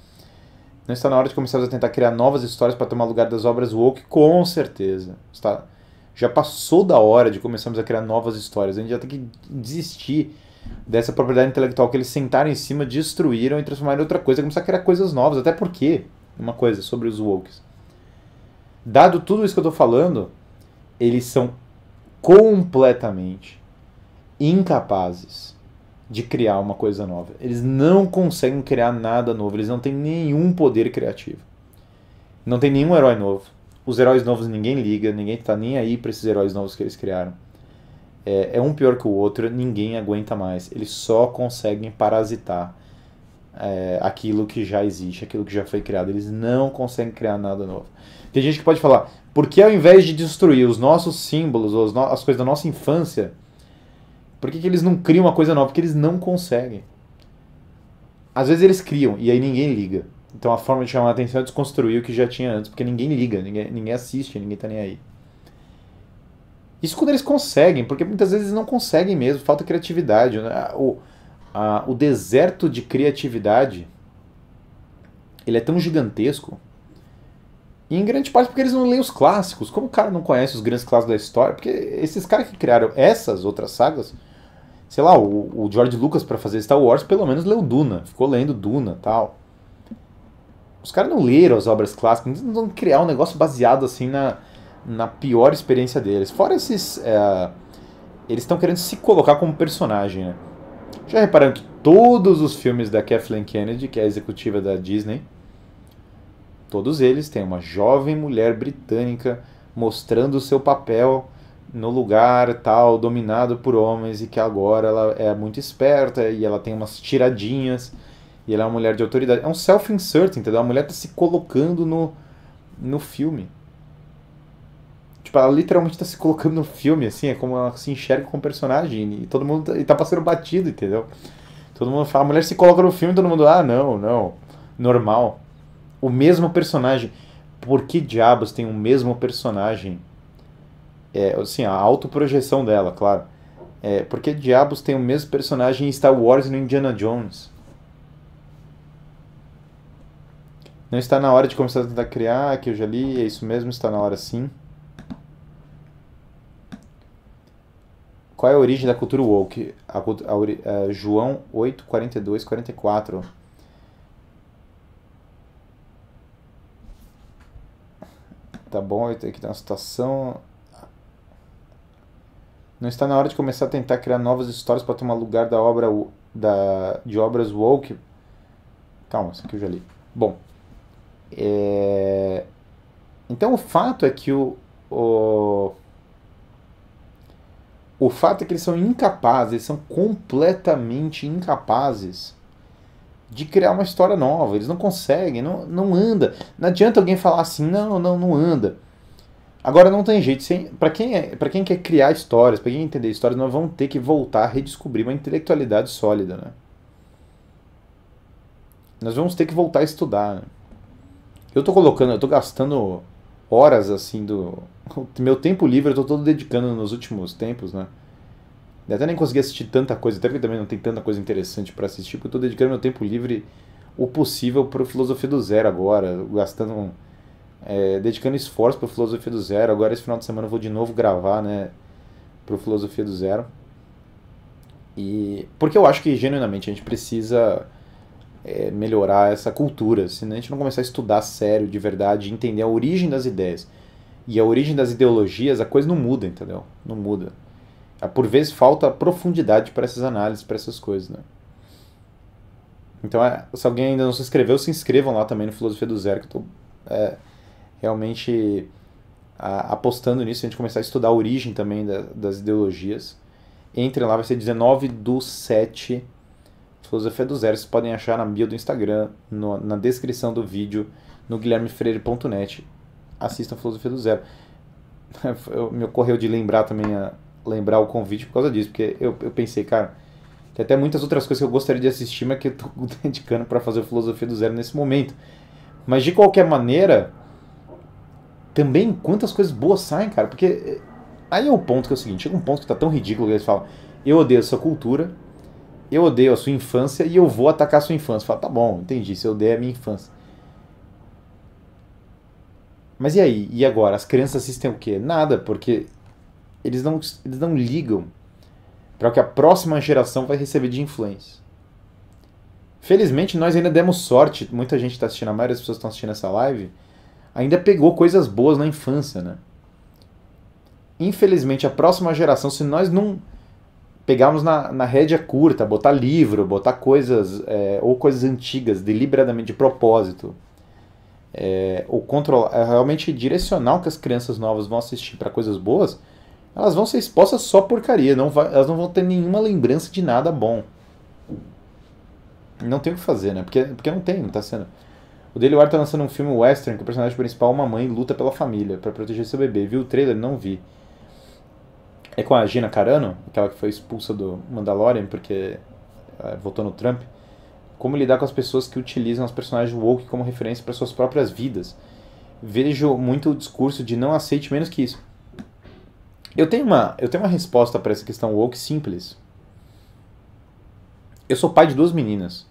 Não está na hora de começarmos a tentar criar novas histórias para tomar lugar das obras woke? Com certeza. Está, já passou da hora de começarmos a criar novas histórias. A gente já tem que desistir dessa propriedade intelectual que eles sentaram em cima, destruíram e transformaram em outra coisa, começar a criar coisas novas. Até porque, uma coisa sobre os wokes Dado tudo isso que eu estou falando, eles são completamente incapazes de criar uma coisa nova. Eles não conseguem criar nada novo, eles não têm nenhum poder criativo. Não tem nenhum herói novo. Os heróis novos ninguém liga, ninguém está nem aí para esses heróis novos que eles criaram. É, é, um pior que o outro, ninguém aguenta mais. Eles só conseguem parasitar é, aquilo que já existe, aquilo que já foi criado. Eles não conseguem criar nada novo. Tem gente que pode falar, por que ao invés de destruir os nossos símbolos, os no as coisas da nossa infância, por que, que eles não criam uma coisa nova? Porque eles não conseguem. Às vezes eles criam e aí ninguém liga. Então a forma de chamar a atenção é desconstruir o que já tinha antes, porque ninguém liga, ninguém, ninguém assiste, ninguém tá nem aí. Isso quando eles conseguem, porque muitas vezes não conseguem mesmo, falta criatividade. Né? O, a, o deserto de criatividade ele é tão gigantesco e em grande parte porque eles não leem os clássicos. Como o cara não conhece os grandes clássicos da história? Porque esses caras que criaram essas outras sagas, sei lá, o, o George Lucas para fazer Star Wars pelo menos leu Duna, ficou lendo Duna tal. Os caras não leram as obras clássicas, não vão criar um negócio baseado assim na, na pior experiência deles. Fora esses. É, eles estão querendo se colocar como personagem, né? Já repararam que todos os filmes da Kathleen Kennedy, que é a executiva da Disney, Todos eles têm uma jovem mulher britânica mostrando o seu papel no lugar tal, dominado por homens, e que agora ela é muito esperta e ela tem umas tiradinhas e ela é uma mulher de autoridade. É um self-insert, entendeu? A mulher está se colocando no, no filme. Tipo, ela literalmente está se colocando no filme, assim, é como ela se enxerga como personagem e todo mundo está tá passando batido, entendeu? Todo mundo fala, a mulher se coloca no filme e todo mundo, ah, não, não, normal o mesmo personagem. por que diabos tem o mesmo personagem? É, assim, a autoprojeção dela, claro. É, por que diabos tem o mesmo personagem em Star Wars e no Indiana Jones? Não está na hora de começar a tentar criar, que eu já li, é isso mesmo, está na hora sim. Qual é a origem da cultura woke? A, a, a, João 8, 42, 44. Tá bom, aqui tem uma citação. Não está na hora de começar a tentar criar novas histórias para tomar lugar da obra da, de obras woke? Calma, isso aqui eu já li. Bom, é... então o fato é que o, o o fato é que eles são incapazes, eles são completamente incapazes de criar uma história nova. Eles não conseguem, não, não anda. Não adianta alguém falar assim, não, não, não anda. Agora não tem jeito. Para quem, é, quem quer criar histórias, para quem entender histórias, nós vamos ter que voltar a redescobrir uma intelectualidade sólida. Né? Nós vamos ter que voltar a estudar. Né? Eu estou colocando, eu estou gastando horas assim do. meu tempo livre eu tô todo dedicando nos últimos tempos, né? Eu até nem consegui assistir tanta coisa, até porque também não tem tanta coisa interessante para assistir, porque eu tô dedicando meu tempo livre o possível para Filosofia do Zero agora, gastando. É, dedicando esforço para Filosofia do Zero. Agora, esse final de semana, eu vou de novo gravar, né? Para Filosofia do Zero. E. Porque eu acho que, genuinamente, a gente precisa é, melhorar essa cultura, senão a gente não começar a estudar sério, de verdade, entender a origem das ideias e a origem das ideologias, a coisa não muda, entendeu? Não muda. Ah, por vezes falta profundidade para essas análises, para essas coisas, né? Então, é, se alguém ainda não se inscreveu, se inscrevam lá também no Filosofia do Zero, que eu estou é, realmente a, apostando nisso, a gente começar a estudar a origem também da, das ideologias. Entrem lá, vai ser 19 do 7 Filosofia do Zero, vocês podem achar na bio do Instagram, no, na descrição do vídeo, no guilhermefreire.net. Assistam Filosofia do Zero. Me ocorreu de lembrar também, a, lembrar o convite por causa disso, porque eu, eu pensei, cara, tem até muitas outras coisas que eu gostaria de assistir, mas que eu tô dedicando para fazer Filosofia do Zero nesse momento. Mas de qualquer maneira, também quantas coisas boas saem, cara, porque eh, aí é o ponto que é o seguinte, chega um ponto que tá tão ridículo que eles falam, eu odeio essa cultura, eu odeio a sua infância e eu vou atacar a sua infância. Fala, tá bom, entendi, você odeia a minha infância. Mas e aí? E agora? As crianças assistem o quê? Nada, porque eles não, eles não ligam para o que a próxima geração vai receber de influência. Felizmente, nós ainda demos sorte, muita gente está assistindo, a maioria das pessoas estão assistindo essa live, ainda pegou coisas boas na infância, né? Infelizmente, a próxima geração, se nós não pegarmos na, na rédea curta, botar livro, botar coisas, é, ou coisas antigas, deliberadamente, de propósito, é, ou controlar, é, realmente direcionar o que as crianças novas vão assistir para coisas boas, elas vão ser expostas só porcaria, não vai, elas não vão ter nenhuma lembrança de nada bom. Não tem o que fazer, né? Porque, porque não tem, não tá sendo. O Daily Wire tá lançando um filme western que o personagem principal, uma mãe, luta pela família para proteger seu bebê. Viu o trailer? Não vi. É com a Gina Carano, aquela que foi expulsa do Mandalorian porque é, votou no Trump. Como lidar com as pessoas que utilizam os personagens woke como referência para suas próprias vidas. Vejo muito o discurso de não aceite menos que isso. Eu tenho uma, eu tenho uma resposta para essa questão woke simples. Eu sou pai de duas meninas.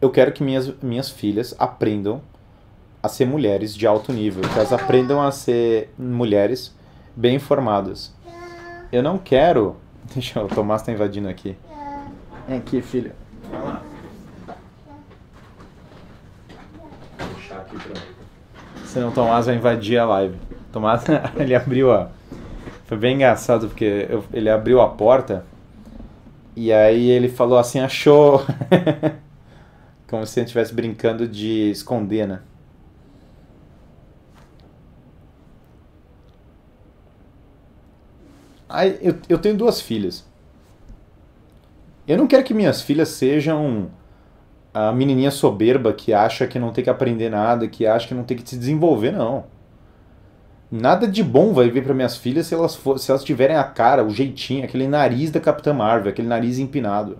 Eu quero que minhas, minhas filhas aprendam a ser mulheres de alto nível, que elas aprendam a ser mulheres bem informadas. Eu não quero. Deixa eu, o Tomás tá invadindo aqui. Vem aqui, filho. Vai lá. Vou puxar aqui pra. Senão o Tomás vai invadir a live. Tomás, ele abriu a. Foi bem engraçado porque eu, ele abriu a porta e aí ele falou assim: achou. Como se ele estivesse brincando de esconder, né? Aí, eu, eu tenho duas filhas. Eu não quero que minhas filhas sejam a menininha soberba que acha que não tem que aprender nada, que acha que não tem que se desenvolver, não. Nada de bom vai vir para minhas filhas se elas, for, se elas tiverem a cara, o jeitinho, aquele nariz da Capitã Marvel, aquele nariz empinado.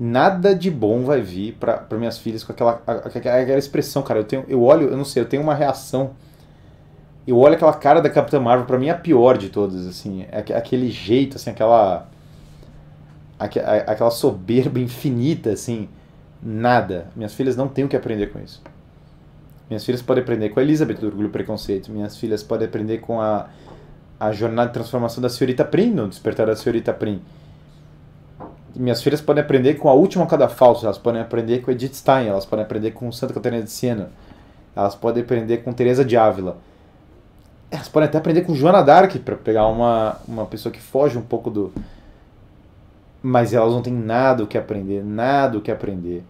nada de bom vai vir para minhas filhas com aquela, aquela expressão, cara. Eu, tenho, eu olho, eu não sei, eu tenho uma reação. Eu olho aquela cara da Capitã Marvel, para mim é a pior de todas, assim. É aquele jeito, assim, aquela. Aquela soberba infinita, assim. Nada. Minhas filhas não têm o que aprender com isso. Minhas filhas podem aprender com a Elizabeth do Orgulho e Preconceito. Minhas filhas podem aprender com a, a jornada de transformação da senhorita Prim, no Despertar da senhorita Prim minhas filhas podem aprender com a última cadafalso, elas podem aprender com Edith Stein, elas podem aprender com Santa Catarina de Siena, elas podem aprender com Teresa de Ávila. Elas podem até aprender com Joana Dark, para pegar uma, uma pessoa que foge um pouco do. Mas elas não têm nada o que aprender, nada o que aprender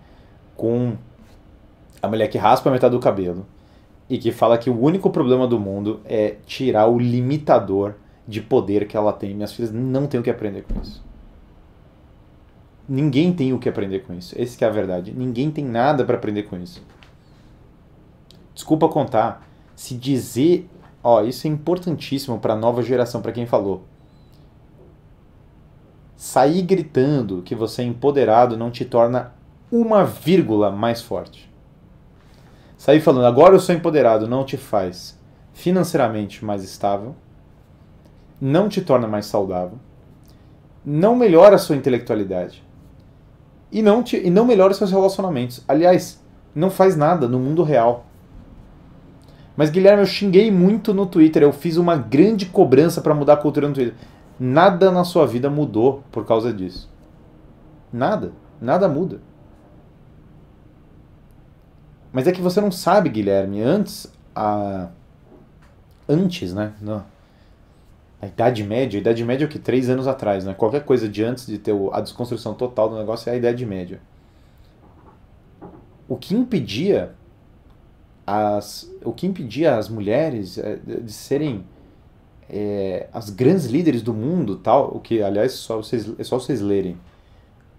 com a mulher que raspa metade do cabelo e que fala que o único problema do mundo é tirar o limitador de poder que ela tem. Minhas filhas não têm o que aprender com isso. Ninguém tem o que aprender com isso. Essa é a verdade. Ninguém tem nada para aprender com isso. Desculpa contar. Se dizer, ó, isso é importantíssimo para a nova geração, para quem falou. Sair gritando que você é empoderado não te torna uma vírgula mais forte. Sair falando, agora eu sou empoderado, não te faz financeiramente mais estável, não te torna mais saudável, não melhora a sua intelectualidade, e não, te, e não melhora seus relacionamentos. Aliás, não faz nada no mundo real. Mas Guilherme, eu xinguei muito no Twitter, eu fiz uma grande cobrança para mudar a cultura no Twitter. Nada na sua vida mudou por causa disso. Nada, nada muda. Mas é que você não sabe, Guilherme, antes a antes, né? Não a Idade Média, a Idade Média é o que? Três anos atrás, né? Qualquer coisa de antes de ter a desconstrução total do negócio é a Idade Média. O que impedia as, o que impedia as mulheres é, de serem é, as grandes líderes do mundo, tal, o que, aliás, só vocês, é só vocês lerem.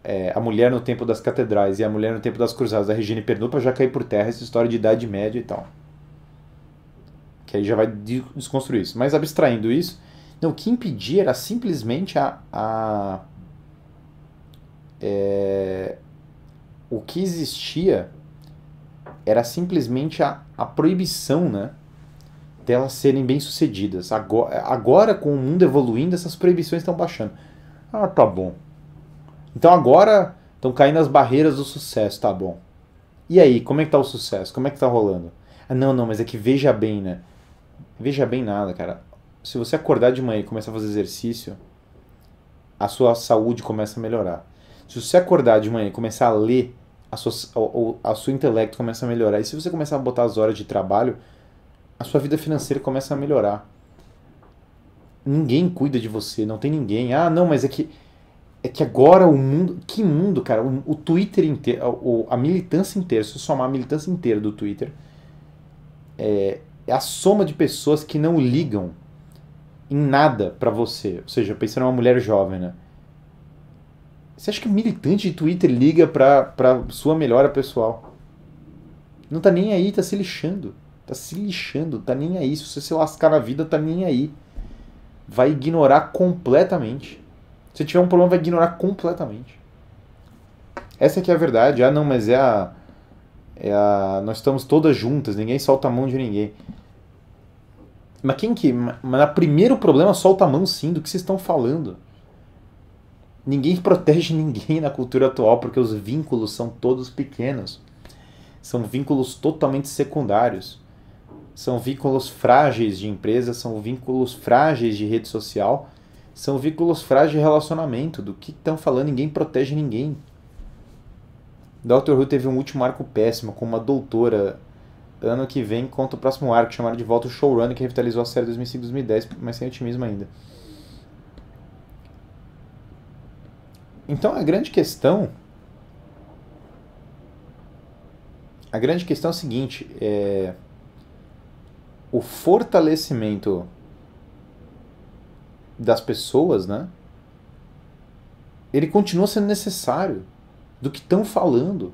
É, a mulher no tempo das catedrais e a mulher no tempo das cruzadas da Regina Pernupa já caiu por terra essa história de Idade Média e tal. Que aí já vai desconstruir isso. Mas abstraindo isso, não, o que impedia era simplesmente a. a é, o que existia era simplesmente a, a proibição, né? Delas serem bem-sucedidas. Agora, agora, com o mundo evoluindo, essas proibições estão baixando. Ah, tá bom. Então agora estão caindo as barreiras do sucesso, tá bom. E aí, como é que tá o sucesso? Como é que tá rolando? Ah, não, não, mas é que veja bem, né? Veja bem nada, cara se você acordar de manhã e começar a fazer exercício, a sua saúde começa a melhorar. Se você acordar de manhã e começar a ler, a sua, a, a sua intelecto começa a melhorar. E se você começar a botar as horas de trabalho, a sua vida financeira começa a melhorar. Ninguém cuida de você, não tem ninguém. Ah, não, mas é que é que agora o mundo, que mundo, cara, o, o Twitter inteiro, a militância inteira, se eu somar a militância inteira do Twitter, é, é a soma de pessoas que não ligam em nada para você. Ou seja, pensando em uma mulher jovem, né? Você acha que militante de Twitter liga pra, pra sua melhora pessoal? Não tá nem aí, tá se lixando. Tá se lixando, tá nem aí. Se você se lascar na vida, tá nem aí. Vai ignorar completamente. Se tiver um problema, vai ignorar completamente. Essa aqui é a verdade. Ah, não, mas é a. É a. Nós estamos todas juntas, ninguém solta a mão de ninguém. Mas quem que. Mas na primeiro problema solta a mão sim do que vocês estão falando. Ninguém protege ninguém na cultura atual porque os vínculos são todos pequenos. São vínculos totalmente secundários. São vínculos frágeis de empresa, são vínculos frágeis de rede social, são vínculos frágeis de relacionamento. Do que estão falando, ninguém protege ninguém. Dr. Who teve um último arco péssimo com uma doutora ano que vem conta o próximo arco, chamado de volta o Showrunner, que revitalizou a série 2005-2010, mas sem otimismo ainda. Então a grande questão. A grande questão é a seguinte: é, o fortalecimento das pessoas, né? Ele continua sendo necessário do que estão falando.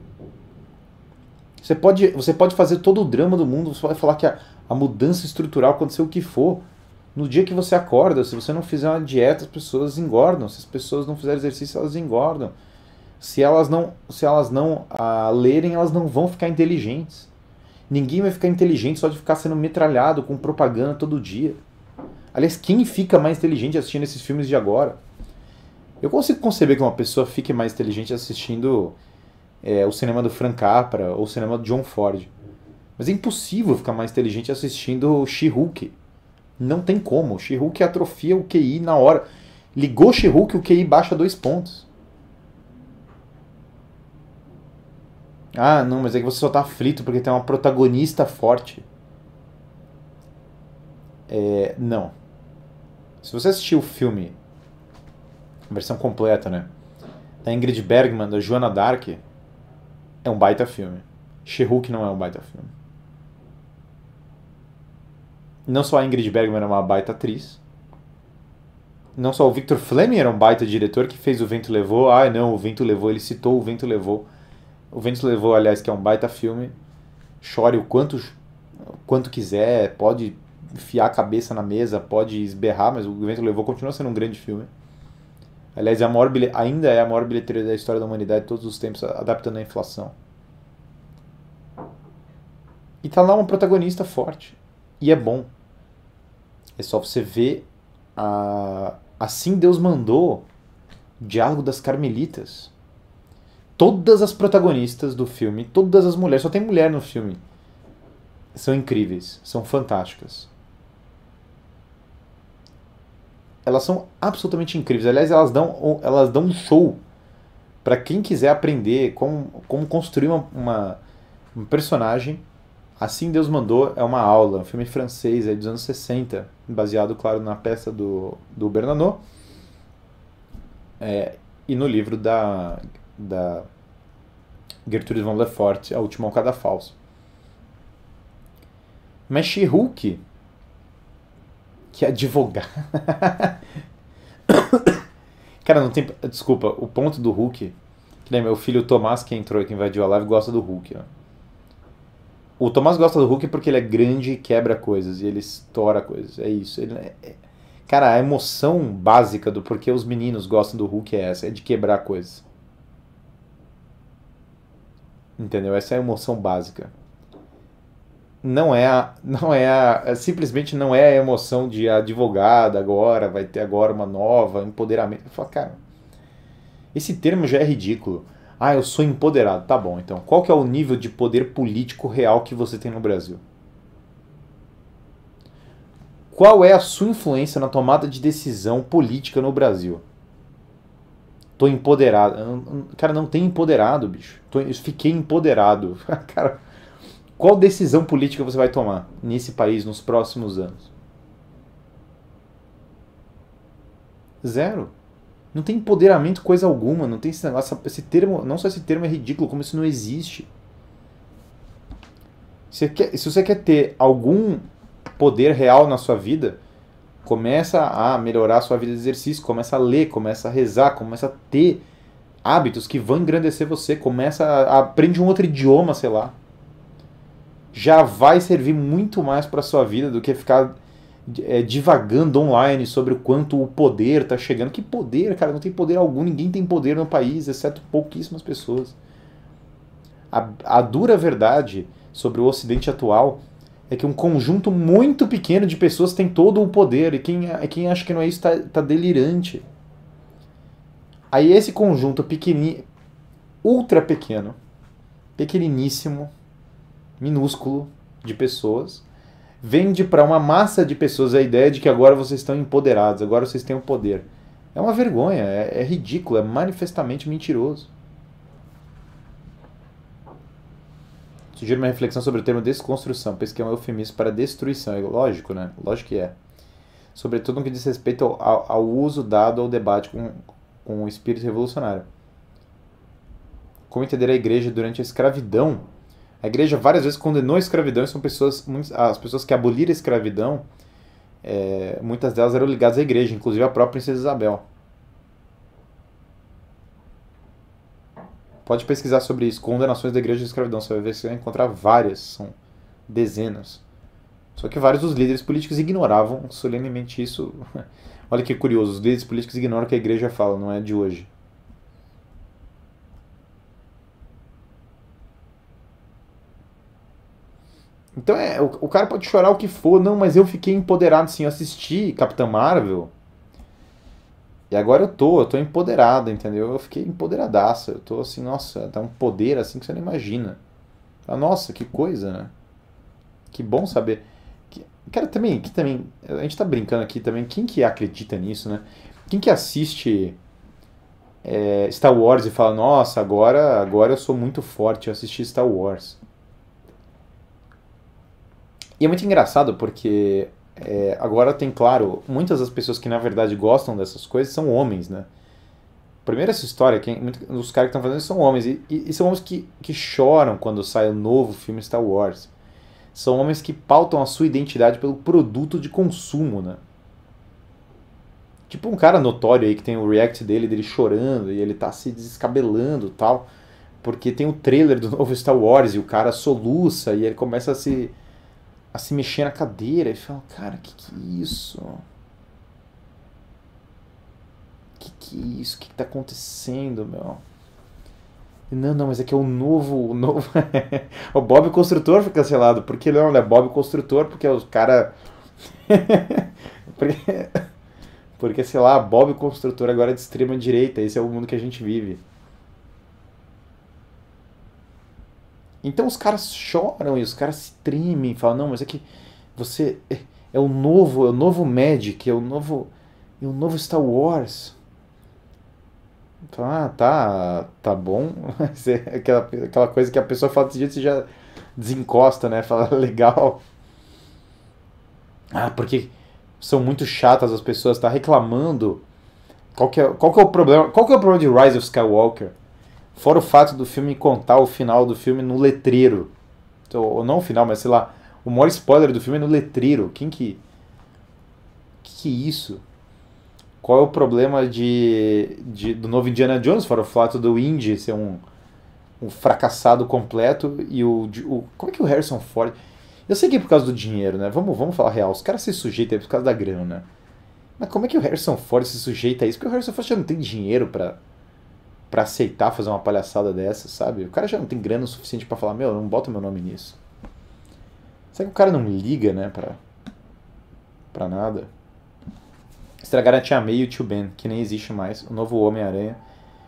Você pode, você pode fazer todo o drama do mundo, você vai falar que a, a mudança estrutural aconteceu o que for. No dia que você acorda, se você não fizer uma dieta, as pessoas engordam. Se as pessoas não fizerem exercício, elas engordam. Se elas não, se elas não ah, lerem, elas não vão ficar inteligentes. Ninguém vai ficar inteligente só de ficar sendo metralhado com propaganda todo dia. Aliás, quem fica mais inteligente assistindo esses filmes de agora? Eu consigo conceber que uma pessoa fique mais inteligente assistindo é, o cinema do Frank Capra ou o cinema do John Ford. Mas é impossível ficar mais inteligente assistindo She-Hulk. Não tem como. She-Hulk atrofia o QI na hora. Ligou She-Hulk, o QI baixa dois pontos. Ah, não, mas é que você só tá aflito porque tem uma protagonista forte. É, não. Se você assistir o filme, a versão completa, né? Da Ingrid Bergman, da Joana Dark, é um baita filme. She-Hulk não é um baita filme. Não só a Ingrid Bergman era uma baita atriz. Não só o Victor Fleming era um baita diretor que fez O Vento Levou. Ah, não, O Vento Levou. Ele citou O Vento Levou. O Vento Levou, aliás, que é um baita filme. Chore o quanto, quanto quiser. Pode enfiar a cabeça na mesa, pode esberrar, mas O Vento Levou continua sendo um grande filme. Aliás, é maior ainda é a maior bilheteria da história da humanidade de todos os tempos, adaptando a inflação. E tá lá uma protagonista forte. E é bom. É só você ver a... Assim Deus mandou Diálogo das Carmelitas. Todas as protagonistas do filme, todas as mulheres, só tem mulher no filme, são incríveis, são fantásticas elas são absolutamente incríveis. Aliás, elas dão, elas dão um show para quem quiser aprender como, como construir uma, uma, um personagem. Assim Deus Mandou é uma aula, um filme francês é dos anos 60, baseado, claro, na peça do, do Bernanot é, e no livro da, da Gertrude von Lefort, A Última Alcada Falso. Mas She-Hulk que advogar. Cara, não tem. Desculpa, o ponto do Hulk. Que nem meu filho Tomás, que entrou e que invadiu a live, gosta do Hulk. Ó. O Tomás gosta do Hulk porque ele é grande e quebra coisas. E ele estoura coisas. É isso. Ele é... é cara, a emoção básica do porquê os meninos gostam do Hulk é essa: é de quebrar coisas. Entendeu? Essa é a emoção básica não é a, não é a, é, simplesmente não é a emoção de advogada agora, vai ter agora uma nova, empoderamento. Eu falo, cara, esse termo já é ridículo. Ah, eu sou empoderado. Tá bom, então. Qual que é o nível de poder político real que você tem no Brasil? Qual é a sua influência na tomada de decisão política no Brasil? Tô empoderado. Cara, não tem empoderado, bicho. Tô, fiquei empoderado. Cara, qual decisão política você vai tomar nesse país nos próximos anos? Zero. Não tem empoderamento coisa alguma, não tem esse negócio, esse termo, não só esse termo é ridículo, como isso não existe. Se, quer, se você quer ter algum poder real na sua vida, começa a melhorar a sua vida de exercício, começa a ler, começa a rezar, começa a ter hábitos que vão engrandecer você, começa a, a aprende um outro idioma, sei lá já vai servir muito mais para sua vida do que ficar é, divagando online sobre o quanto o poder está chegando. Que poder, cara? Não tem poder algum, ninguém tem poder no país, exceto pouquíssimas pessoas. A, a dura verdade sobre o Ocidente atual é que um conjunto muito pequeno de pessoas tem todo o poder, e quem, quem acha que não é isso está tá delirante. Aí esse conjunto pequenininho, ultra pequeno, pequeniníssimo, minúsculo de pessoas vende para uma massa de pessoas a ideia de que agora vocês estão empoderados, agora vocês têm o poder. É uma vergonha, é, é ridículo, é manifestamente mentiroso. Sugiro uma reflexão sobre o termo desconstrução, pois que é um eufemismo para destruição. É lógico, né? Lógico que é. Sobretudo no que diz respeito ao, ao uso dado ao debate com, com o espírito revolucionário. Como entender a igreja durante a escravidão a igreja várias vezes condenou a escravidão e são pessoas, as pessoas que aboliram a escravidão, é, muitas delas eram ligadas à igreja, inclusive a própria princesa Isabel. Pode pesquisar sobre isso, condenações da igreja à escravidão, você vai ver você vai encontrar várias, são dezenas. Só que vários dos líderes políticos ignoravam solenemente isso. Olha que curioso, os líderes políticos ignoram o que a igreja fala, não é de hoje. Então é, o, o cara pode chorar o que for, não, mas eu fiquei empoderado assim, eu assisti Capitã Marvel. E agora eu tô, eu tô empoderado, entendeu? Eu fiquei empoderadaço. Eu tô assim, nossa, tá um poder assim que você não imagina. Ah, nossa, que coisa, né? Que bom saber. Cara, também, que também, a gente tá brincando aqui também, quem que acredita nisso, né? Quem que assiste é, Star Wars e fala, nossa, agora, agora eu sou muito forte, eu assisti Star Wars. E é muito engraçado porque é, agora tem, claro, muitas das pessoas que na verdade gostam dessas coisas são homens, né? Primeiro essa história, quem, os caras que estão fazendo isso são homens, e, e, e, são homens que, que choram quando sai o novo filme Star Wars. São homens que pautam a sua identidade pelo produto de consumo, né? Tipo um cara notório aí que tem o react dele, dele chorando, e ele tá se descabelando tal, porque tem o trailer do novo Star Wars, e o cara soluça, e ele começa a se a se mexer na cadeira e fala, cara, que que é isso? Que que é isso? Que, que tá acontecendo, meu? Não, não, mas é que é o novo. O, novo o Bob Construtor foi cancelado. Por que não, né? Bob Construtor, porque os cara. porque, porque, sei lá, Bob Construtor agora é de extrema direita. Esse é o mundo que a gente vive. Então os caras choram e os caras se tremem, falam, não, mas é que você é, é o novo, é o novo Magic, é o novo, é o novo Star Wars. ah, tá, tá bom. É aquela, aquela coisa que a pessoa fala desse jeito, você já desencosta, né? Fala, legal. Ah, porque são muito chatas as pessoas, tá reclamando. Qual que é, qual que é o problema? Qual que é o problema de Rise of Skywalker? Fora o fato do filme contar o final do filme no letreiro. Então, ou não o final, mas sei lá. O maior spoiler do filme é no letreiro. Quem que. Que que é isso? Qual é o problema de, de do novo Indiana Jones, fora o fato do Indy ser um, um fracassado completo e o, o. Como é que o Harrison Ford. Eu sei que é por causa do dinheiro, né? Vamos, vamos falar real. Os caras se sujeitam por causa da grana? Mas como é que o Harrison Ford se sujeita a isso? Porque o Harrison Ford já não tem dinheiro para para aceitar fazer uma palhaçada dessa, sabe? O cara já não tem grana o suficiente para falar, meu, não bota meu nome nisso. Será que o cara não liga, né, pra, pra nada? Estragaram a Tia May e o Tio Ben, que nem existe mais. O novo Homem-Aranha.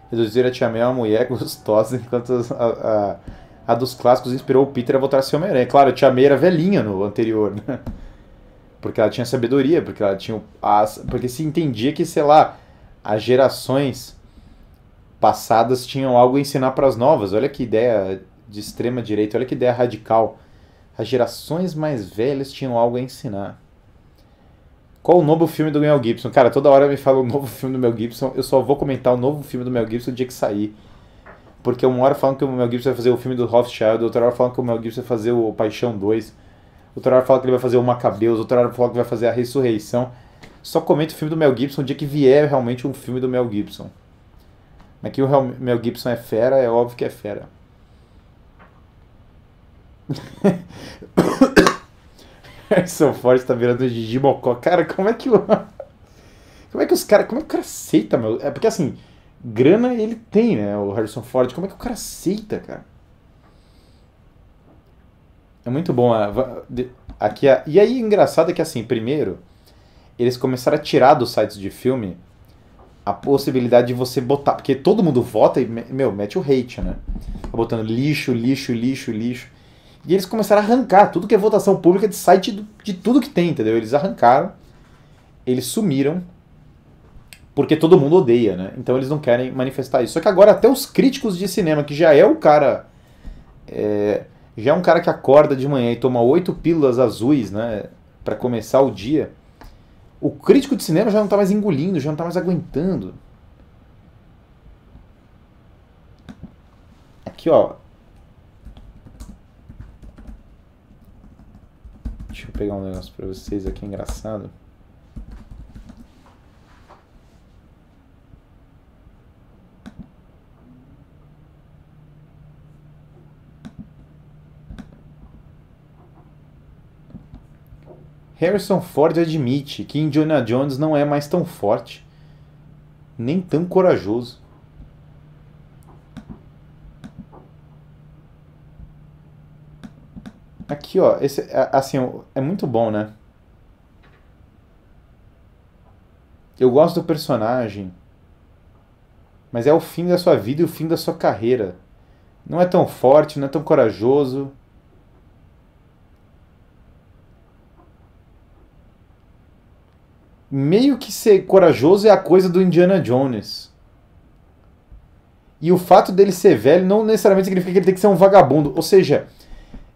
Reduziram a Tia May a uma mulher gostosa, enquanto a, a, a dos clássicos inspirou o Peter a voltar a ser Homem-Aranha. Claro, a Tia May era velhinha no anterior, né? Porque ela tinha sabedoria, porque ela tinha. As, porque se entendia que, sei lá, as gerações passadas tinham algo a ensinar para as novas. Olha que ideia de extrema direita, olha que ideia radical. As gerações mais velhas tinham algo a ensinar. Qual o novo filme do Mel Gibson? Cara, toda hora me fala o novo filme do Mel Gibson. Eu só vou comentar o novo filme do Mel Gibson no dia que sair. Porque uma hora falam que o Mel Gibson vai fazer o filme do Rothschild, outra hora falam que o Mel Gibson vai fazer o Paixão 2, outra hora falam que ele vai fazer o Macabeus, outra hora falam que vai fazer a Ressurreição. Só comento o filme do Mel Gibson o dia que vier realmente um filme do Mel Gibson. Mas que o Mel Gibson é fera, é óbvio que é fera. Harrison Ford está virando Gigi Mocó. Cara, como é que o. Como é que os caras. Como é que o cara aceita, meu? É porque assim, grana ele tem, né? O Harrison Ford. Como é que o cara aceita, cara? É muito bom. Aqui, e aí, engraçado é que assim, primeiro, eles começaram a tirar dos sites de filme a possibilidade de você botar. Porque todo mundo vota e, meu, mete o hate, né? Tá botando lixo, lixo, lixo, lixo. E eles começaram a arrancar tudo que é votação pública de site de, tudo que tem, entendeu? Eles arrancaram, eles sumiram, porque todo mundo odeia, né? Então eles não querem manifestar isso. Só que agora até os críticos de cinema, que já é o cara. É, já é um cara que acorda de manhã e toma oito pílulas azuis, né? para começar o dia o crítico de cinema já não está mais engolindo, já não está mais aguentando. Aqui, ó. Deixa eu pegar um negócio para vocês aqui engraçado. Harrison Ford admite que Indiana Jones não é mais tão forte, nem tão corajoso. Aqui, ó, esse, assim, é muito bom, né? Eu gosto do personagem, mas é o fim da sua vida e o fim da sua carreira. Não é tão forte, não é tão corajoso. Meio que ser corajoso é a coisa do Indiana Jones. E o fato dele ser velho não necessariamente significa que ele tem que ser um vagabundo. Ou seja,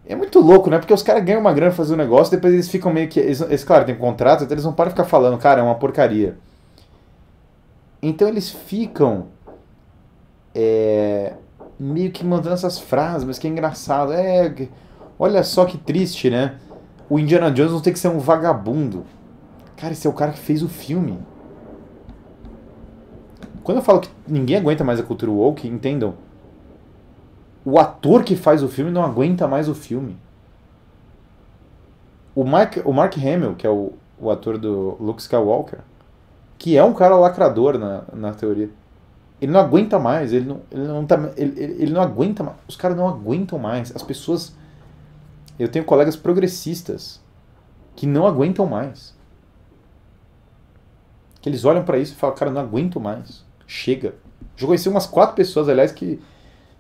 é muito louco, né? Porque os caras ganham uma grana fazendo um negócio, depois eles ficam meio que. Eles, eles claro, tem contrato, então eles não podem ficar falando, cara, é uma porcaria. Então eles ficam. É, meio que mandando essas frases, mas que é engraçado. É. Olha só que triste, né? O Indiana Jones não tem que ser um vagabundo. Cara, esse é o cara que fez o filme. Quando eu falo que ninguém aguenta mais a cultura woke, entendam. O ator que faz o filme não aguenta mais o filme. O Mark, o Mark Hamill, que é o, o ator do Luke Skywalker, que é um cara lacrador na, na teoria. Ele não aguenta mais, ele não, ele não, tá, ele, ele não aguenta mais. Os caras não aguentam mais. As pessoas. Eu tenho colegas progressistas que não aguentam mais. Que eles olham para isso e falam, cara, não aguento mais. Chega. Já conheci umas quatro pessoas, aliás, que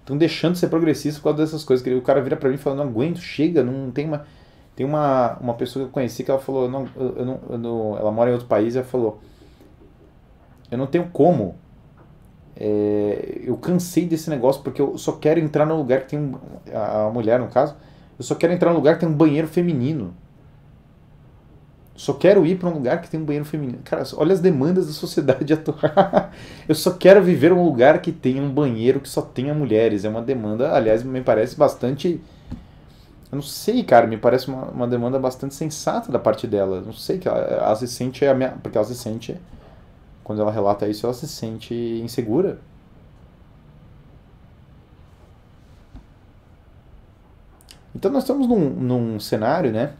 estão deixando de ser progressistas por causa dessas coisas. Que o cara vira para mim e fala, não aguento, chega, não tem uma. Tem uma, uma pessoa que eu conheci que ela falou, não, eu não, eu não, ela mora em outro país e ela falou, eu não tenho como. É, eu cansei desse negócio porque eu só quero entrar num lugar que tem um, a mulher no caso, eu só quero entrar num lugar que tem um banheiro feminino. Só quero ir para um lugar que tem um banheiro feminino. Cara, olha as demandas da sociedade atual. eu só quero viver um lugar que tenha um banheiro que só tenha mulheres. É uma demanda, aliás, me parece bastante. Eu não sei, cara, me parece uma, uma demanda bastante sensata da parte dela. Não sei que ela, ela se sente. Porque ela se sente quando ela relata isso, ela se sente insegura. Então nós estamos num, num cenário, né?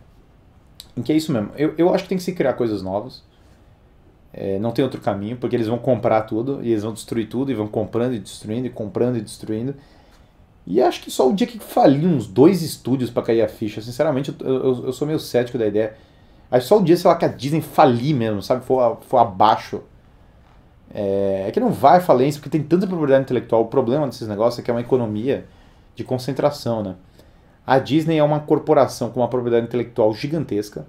Em que é isso mesmo. Eu, eu acho que tem que se criar coisas novas. É, não tem outro caminho, porque eles vão comprar tudo e eles vão destruir tudo e vão comprando e destruindo e comprando e destruindo. E acho que só o dia que falir uns dois estúdios para cair a ficha, sinceramente, eu, eu, eu, sou meio cético da ideia. Acho só o dia, sei lá, que a Disney falir mesmo, sabe? For, for abaixo é, é que não vai falência porque tem tanta propriedade intelectual. O problema desses negócios é que é uma economia de concentração, né? A Disney é uma corporação com uma propriedade intelectual gigantesca.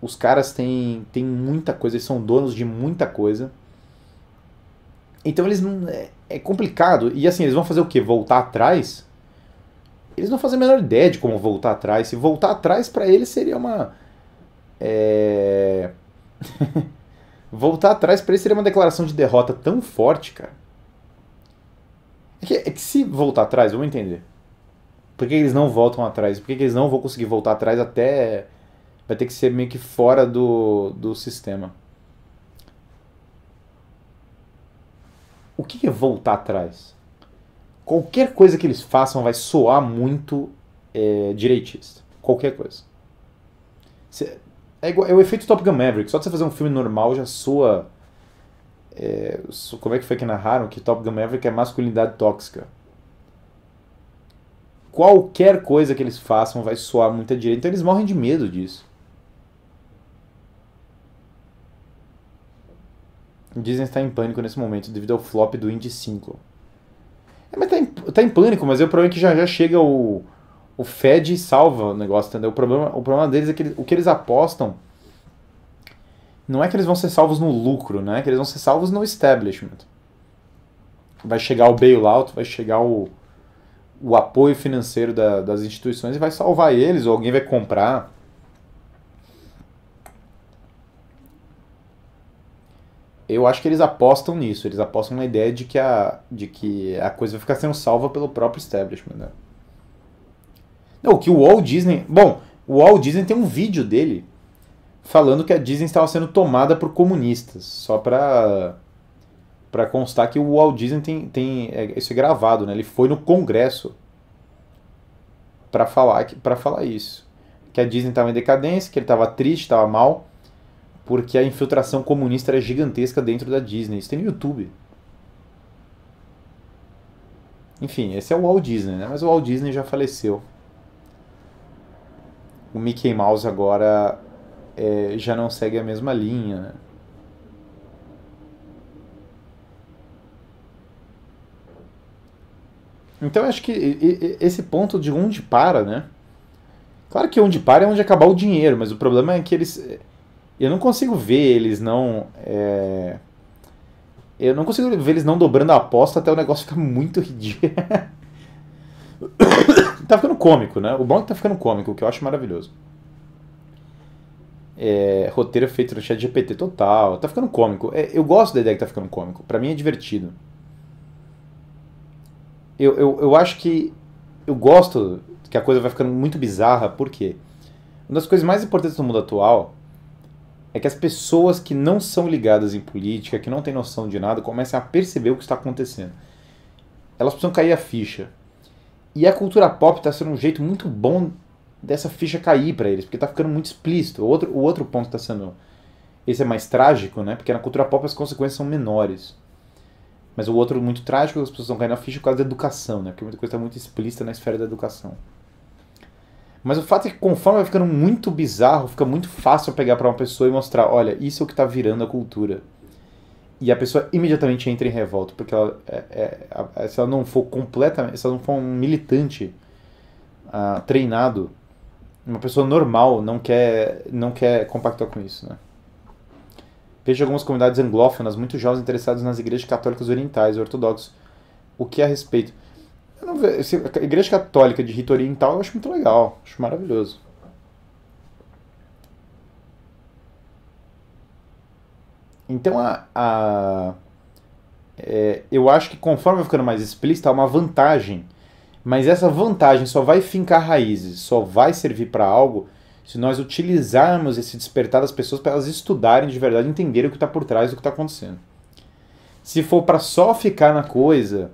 Os caras têm, têm muita coisa, eles são donos de muita coisa. Então eles não. É, é complicado. E assim, eles vão fazer o quê? Voltar atrás? Eles não fazem a menor ideia de como voltar atrás. Se voltar atrás para eles seria uma. É. Voltar atrás para ele seria uma declaração de derrota tão forte, cara. É que, é que se voltar atrás, vamos entender. Por que eles não voltam atrás? Por que eles não vão conseguir voltar atrás até. Vai ter que ser meio que fora do, do sistema. O que é voltar atrás? Qualquer coisa que eles façam vai soar muito é, direitista. Qualquer coisa. É, igual, é o efeito Top Gun Maverick. Só de você fazer um filme normal já soa. É, como é que foi que narraram que Top Gun Maverick é masculinidade tóxica? Qualquer coisa que eles façam vai soar muito à direita. Então eles morrem de medo disso. Disney está em pânico nesse momento devido ao flop do Indy 5. É, mas tá em, tá em pânico, mas é o problema é que já, já chega o o Fed salva o negócio, entendeu? O problema, o problema deles é que o que eles apostam não é que eles vão ser salvos no lucro, né? É que eles vão ser salvos no establishment. Vai chegar o bailout, vai chegar o, o apoio financeiro da, das instituições e vai salvar eles, ou alguém vai comprar. Eu acho que eles apostam nisso, eles apostam na ideia de que a, de que a coisa vai ficar sendo salva pelo próprio establishment, né? Não, que o Walt Disney. Bom, o Walt Disney tem um vídeo dele falando que a Disney estava sendo tomada por comunistas. Só para para constar que o Walt Disney tem, tem é, isso é gravado, né? Ele foi no Congresso para falar para falar isso, que a Disney estava em decadência, que ele estava triste, estava mal, porque a infiltração comunista era gigantesca dentro da Disney. Isso tem no YouTube. Enfim, esse é o Walt Disney, né? Mas o Walt Disney já faleceu. o Mickey Mouse agora é, já não segue a mesma linha. Né? Então eu acho que esse ponto de onde para, né? Claro que onde para é onde acabar o dinheiro, mas o problema é que eles. Eu não consigo ver eles não. É, eu não consigo ver eles não dobrando a aposta até o negócio ficar muito ridículo. tá ficando cômico, né? O bom é que tá ficando cômico, o que eu acho maravilhoso. É, roteiro feito no chat GPT total, tá ficando cômico. É, eu gosto da ideia que tá ficando cômico. Para mim é divertido. Eu, eu, eu acho que eu gosto que a coisa vai ficando muito bizarra, por quê? Uma das coisas mais importantes no mundo atual é que as pessoas que não são ligadas em política, que não têm noção de nada, comecem a perceber o que está acontecendo. Elas precisam cair a ficha. E a cultura pop está sendo um jeito muito bom dessa ficha cair para eles, porque está ficando muito explícito. O outro, o outro ponto está sendo. Esse é mais trágico, né? Porque na cultura pop as consequências são menores. Mas o outro muito trágico, as pessoas estão caindo na ficha por causa da educação, né? Porque muita coisa está muito explícita na esfera da educação. Mas o fato é que conforme vai ficando muito bizarro, fica muito fácil pegar para uma pessoa e mostrar, olha, isso é o que está virando a cultura. E a pessoa imediatamente entra em revolta, porque ela, é, é, se ela não for completamente, se ela não for um militante uh, treinado, uma pessoa normal não quer, não quer compactar com isso, né? Vejo algumas comunidades anglófonas muito jovens interessados nas igrejas católicas orientais ortodoxos. O que é a respeito? Eu não vejo, a igreja católica de rito oriental eu acho muito legal, acho maravilhoso. Então a, a é, eu acho que conforme vai ficando mais explícita há uma vantagem, mas essa vantagem só vai fincar raízes, só vai servir para algo se nós utilizarmos esse despertar das pessoas para elas estudarem de verdade, entenderem o que está por trás do que está acontecendo. Se for para só ficar na coisa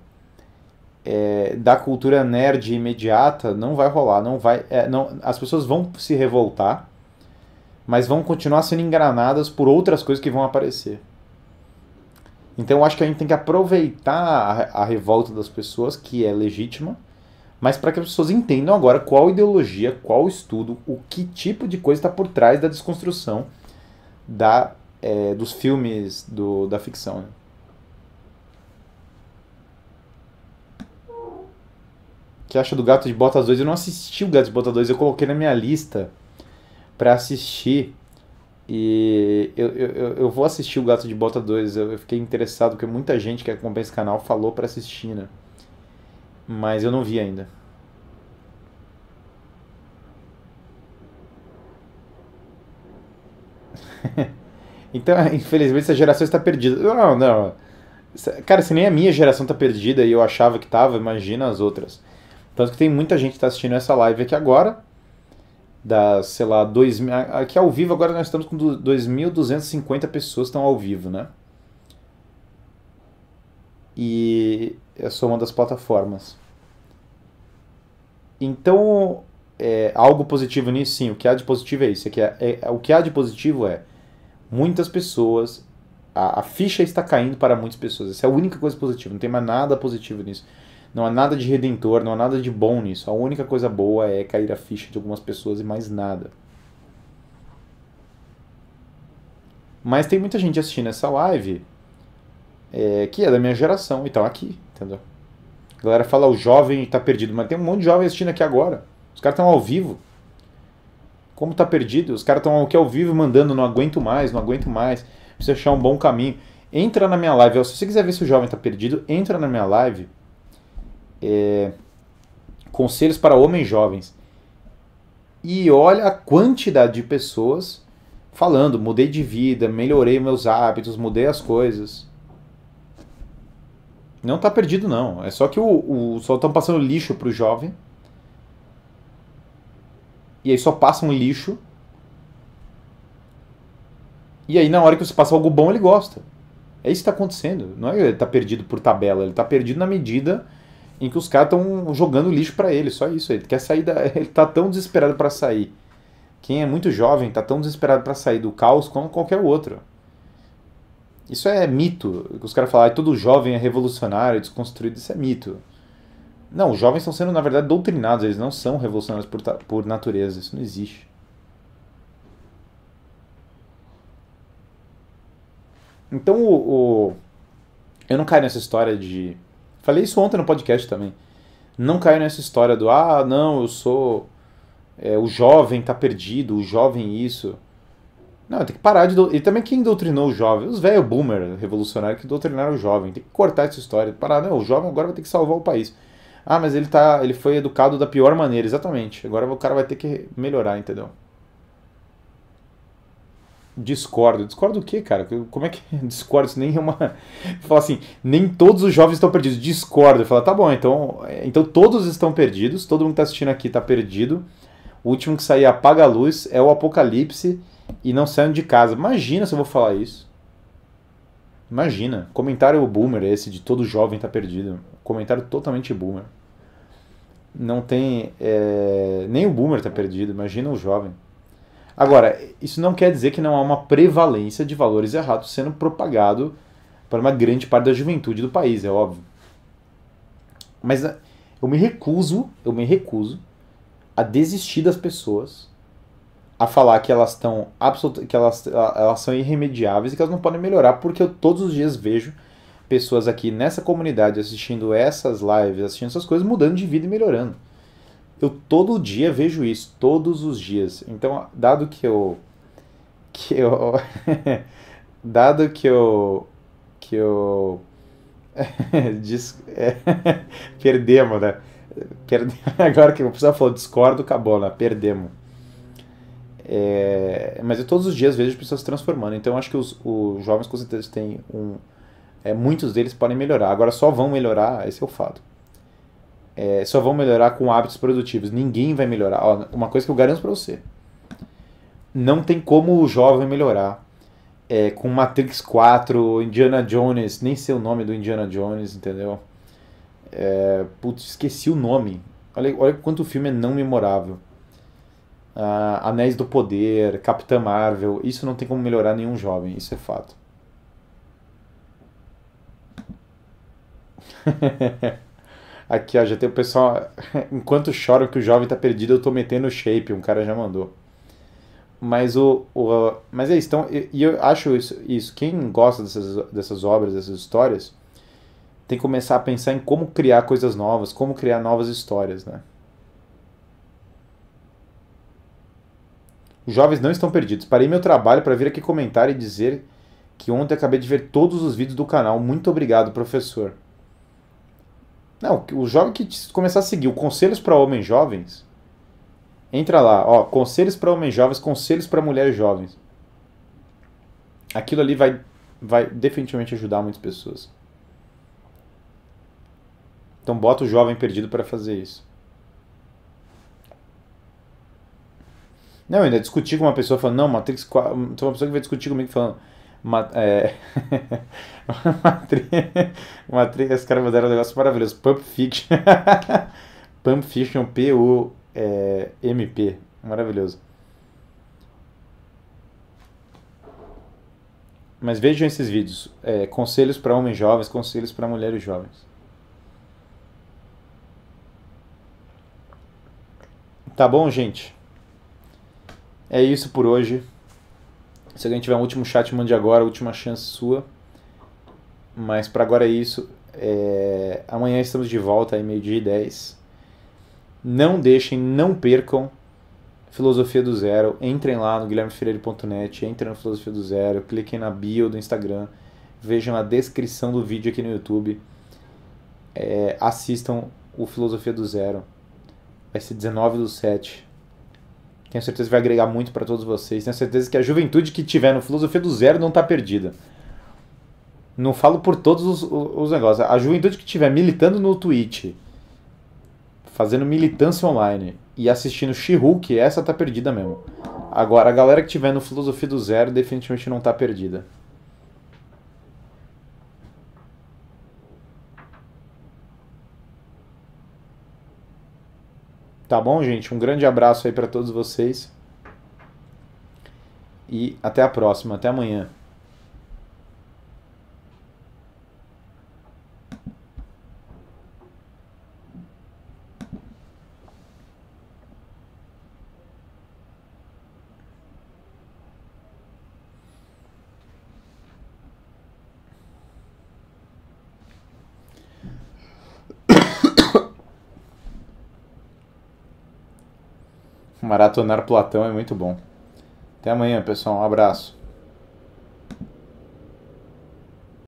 é, da cultura nerd imediata, não vai rolar, não vai, é, não, as pessoas vão se revoltar, mas vão continuar sendo engranadas por outras coisas que vão aparecer. Então eu acho que a gente tem que aproveitar a, a revolta das pessoas, que é legítima, mas para que as pessoas entendam agora qual ideologia, qual estudo, o que tipo de coisa está por trás da desconstrução da, é, dos filmes do, da ficção. Né? que acha do Gato de Botas 2? Eu não assisti o Gato de Botas 2, eu coloquei na minha lista para assistir. E eu, eu, eu vou assistir o Gato de Bota 2. Eu, eu fiquei interessado porque muita gente que acompanha esse canal falou para assistir, né? Mas eu não vi ainda. então, infelizmente, essa geração está perdida. Não, não. Cara, se nem a minha geração está perdida e eu achava que estava, imagina as outras. Tanto que tem muita gente que está assistindo essa live aqui agora. Das, sei lá, dois, aqui ao vivo agora nós estamos com 2.250 pessoas estão ao vivo, né? E eu sou uma das plataformas. Então, é, algo positivo nisso, sim. O que há de positivo é isso. É que é, é, o que há de positivo é muitas pessoas. A, a ficha está caindo para muitas pessoas. Essa é a única coisa positiva. Não tem mais nada positivo nisso. Não há nada de redentor, não há nada de bom nisso. A única coisa boa é cair a ficha de algumas pessoas e mais nada. Mas tem muita gente assistindo essa live é, que é da minha geração e estão aqui, entendeu? A galera fala o jovem está perdido, mas tem um monte de jovem assistindo aqui agora. Os caras estão ao vivo. Como tá perdido? Os caras estão aqui ao vivo mandando, não aguento mais, não aguento mais. Precisa achar um bom caminho. Entra na minha live. Se você quiser ver se o jovem está perdido, entra na minha live é, conselhos para homens jovens. E olha a quantidade de pessoas falando: mudei de vida, melhorei meus hábitos, mudei as coisas. Não está perdido, não. É só que o, o só estão passando lixo pro jovem. E aí só passa um lixo. E aí na hora que você passa algo bom, ele gosta. É isso que está acontecendo. Não é que ele está perdido por tabela, ele está perdido na medida em que os caras estão jogando lixo para ele, só isso. Ele quer sair da, ele tá tão desesperado para sair. Quem é muito jovem tá tão desesperado para sair do caos como qualquer outro. Isso é mito. Os caras falam, ah, todo jovem é revolucionário, desconstruído, isso é mito. Não, os jovens estão sendo, na verdade, doutrinados, eles não são revolucionários por, por natureza, isso não existe. Então, o, o, eu não caio nessa história de. Falei isso ontem no podcast também. Não caio nessa história do, ah, não, eu sou. É, o jovem tá perdido, o jovem isso. Não, tem que parar de. Do... E também quem doutrinou o jovem? Os velho boomer revolucionários que doutrinaram o jovem. Tem que cortar essa história. Parar, não, o jovem agora vai ter que salvar o país. Ah, mas ele tá. Ele foi educado da pior maneira, exatamente. Agora o cara vai ter que melhorar, entendeu? Discordo. Discordo o quê, cara? Como é que discordo? Isso nem é uma. Fala assim, nem todos os jovens estão perdidos. Discordo. Fala, tá bom, então, então todos estão perdidos, todo mundo que tá assistindo aqui tá perdido. O último que sair apaga a luz é o apocalipse e não saiam de casa. Imagina se eu vou falar isso. Imagina. Comentário boomer esse de todo jovem tá perdido. Comentário totalmente boomer. Não tem. É... Nem o boomer tá perdido. Imagina o jovem. Agora, isso não quer dizer que não há uma prevalência de valores errados sendo propagado para uma grande parte da juventude do país, é óbvio. Mas eh, eu me recuso, eu me recuso a desistir das pessoas a falar que elas estão absolut, que elas, elas são irremediáveis e que elas não podem melhorar, porque eu todos os dias vejo pessoas aqui nessa comunidade assistindo essas lives, assistindo essas coisas, mudando de vida e melhorando. Eu todo dia vejo isso, todos os dias. Então, dado que eu que eu dado que eu que eu Dis, perdemos, né? Perde, agora que o pessoal falou discordo, acabou, né? Perdemos. É, mas eu todos os dias vejo pessoas se transformando. Então acho que os, os jovens com certeza têm um. É, muitos deles podem melhorar. Agora só vão melhorar, esse é o fato é, só vão melhorar com hábitos produtivos. Ninguém vai melhorar. Ó, uma coisa que eu garanto para você: não tem como o jovem melhorar é, com Matrix 4, Indiana Jones, nem sei o nome do Indiana Jones, entendeu? É, putz, esqueci o nome. Olha, olha quanto o filme é não memorável. Ah, Anéis do Poder, Capitã Marvel, isso não tem como melhorar nenhum jovem, isso é fato. Aqui, ó, já tem o pessoal. Enquanto choram que o jovem tá perdido, eu tô metendo shape, um cara já mandou. Mas o. o mas é isso, então, e eu acho isso, isso. Quem gosta dessas, dessas obras, dessas histórias, tem que começar a pensar em como criar coisas novas, como criar novas histórias, né? Os jovens não estão perdidos. Parei meu trabalho para vir aqui comentar e dizer que ontem acabei de ver todos os vídeos do canal. Muito obrigado, professor. Não, o jovem que começar a seguir o Conselhos para Homens Jovens, entra lá, ó, Conselhos para Homens Jovens, Conselhos para Mulheres Jovens. Aquilo ali vai, vai definitivamente ajudar muitas pessoas. Então bota o jovem perdido para fazer isso. Não, ainda discutir com uma pessoa falando, não, Matrix 4. Tem uma pessoa que vai discutir comigo falando, uma, é... Matrix, esse cara mandaram um negócio maravilhoso. Pump Fiction. Pump Fiction, P-U-M-P. Maravilhoso. Mas vejam esses vídeos. É, conselhos para homens jovens, conselhos para mulheres jovens. Tá bom, gente? É isso por hoje. Se alguém tiver um último chat, mande agora, última chance sua. Mas para agora é isso. É... Amanhã estamos de volta aí, meio-dia e 10. Não deixem, não percam Filosofia do Zero. Entrem lá no guilhermefreire.net, entrem no Filosofia do Zero, cliquem na bio do Instagram, vejam a descrição do vídeo aqui no YouTube. É... Assistam o Filosofia do Zero. Vai ser 19 do 7 tenho certeza que vai agregar muito para todos vocês. Tenho certeza que a juventude que tiver no Filosofia do Zero não está perdida. Não falo por todos os, os, negócios. A juventude que tiver militando no Twitch, fazendo militância online e assistindo She-Hulk, essa tá perdida mesmo. Agora, a galera que tiver no Filosofia do Zero definitivamente não tá perdida. Tá bom, gente? Um grande abraço aí para todos vocês. E até a próxima, até amanhã. Maratonar Platão é muito bom. Até amanhã, pessoal. Um abraço.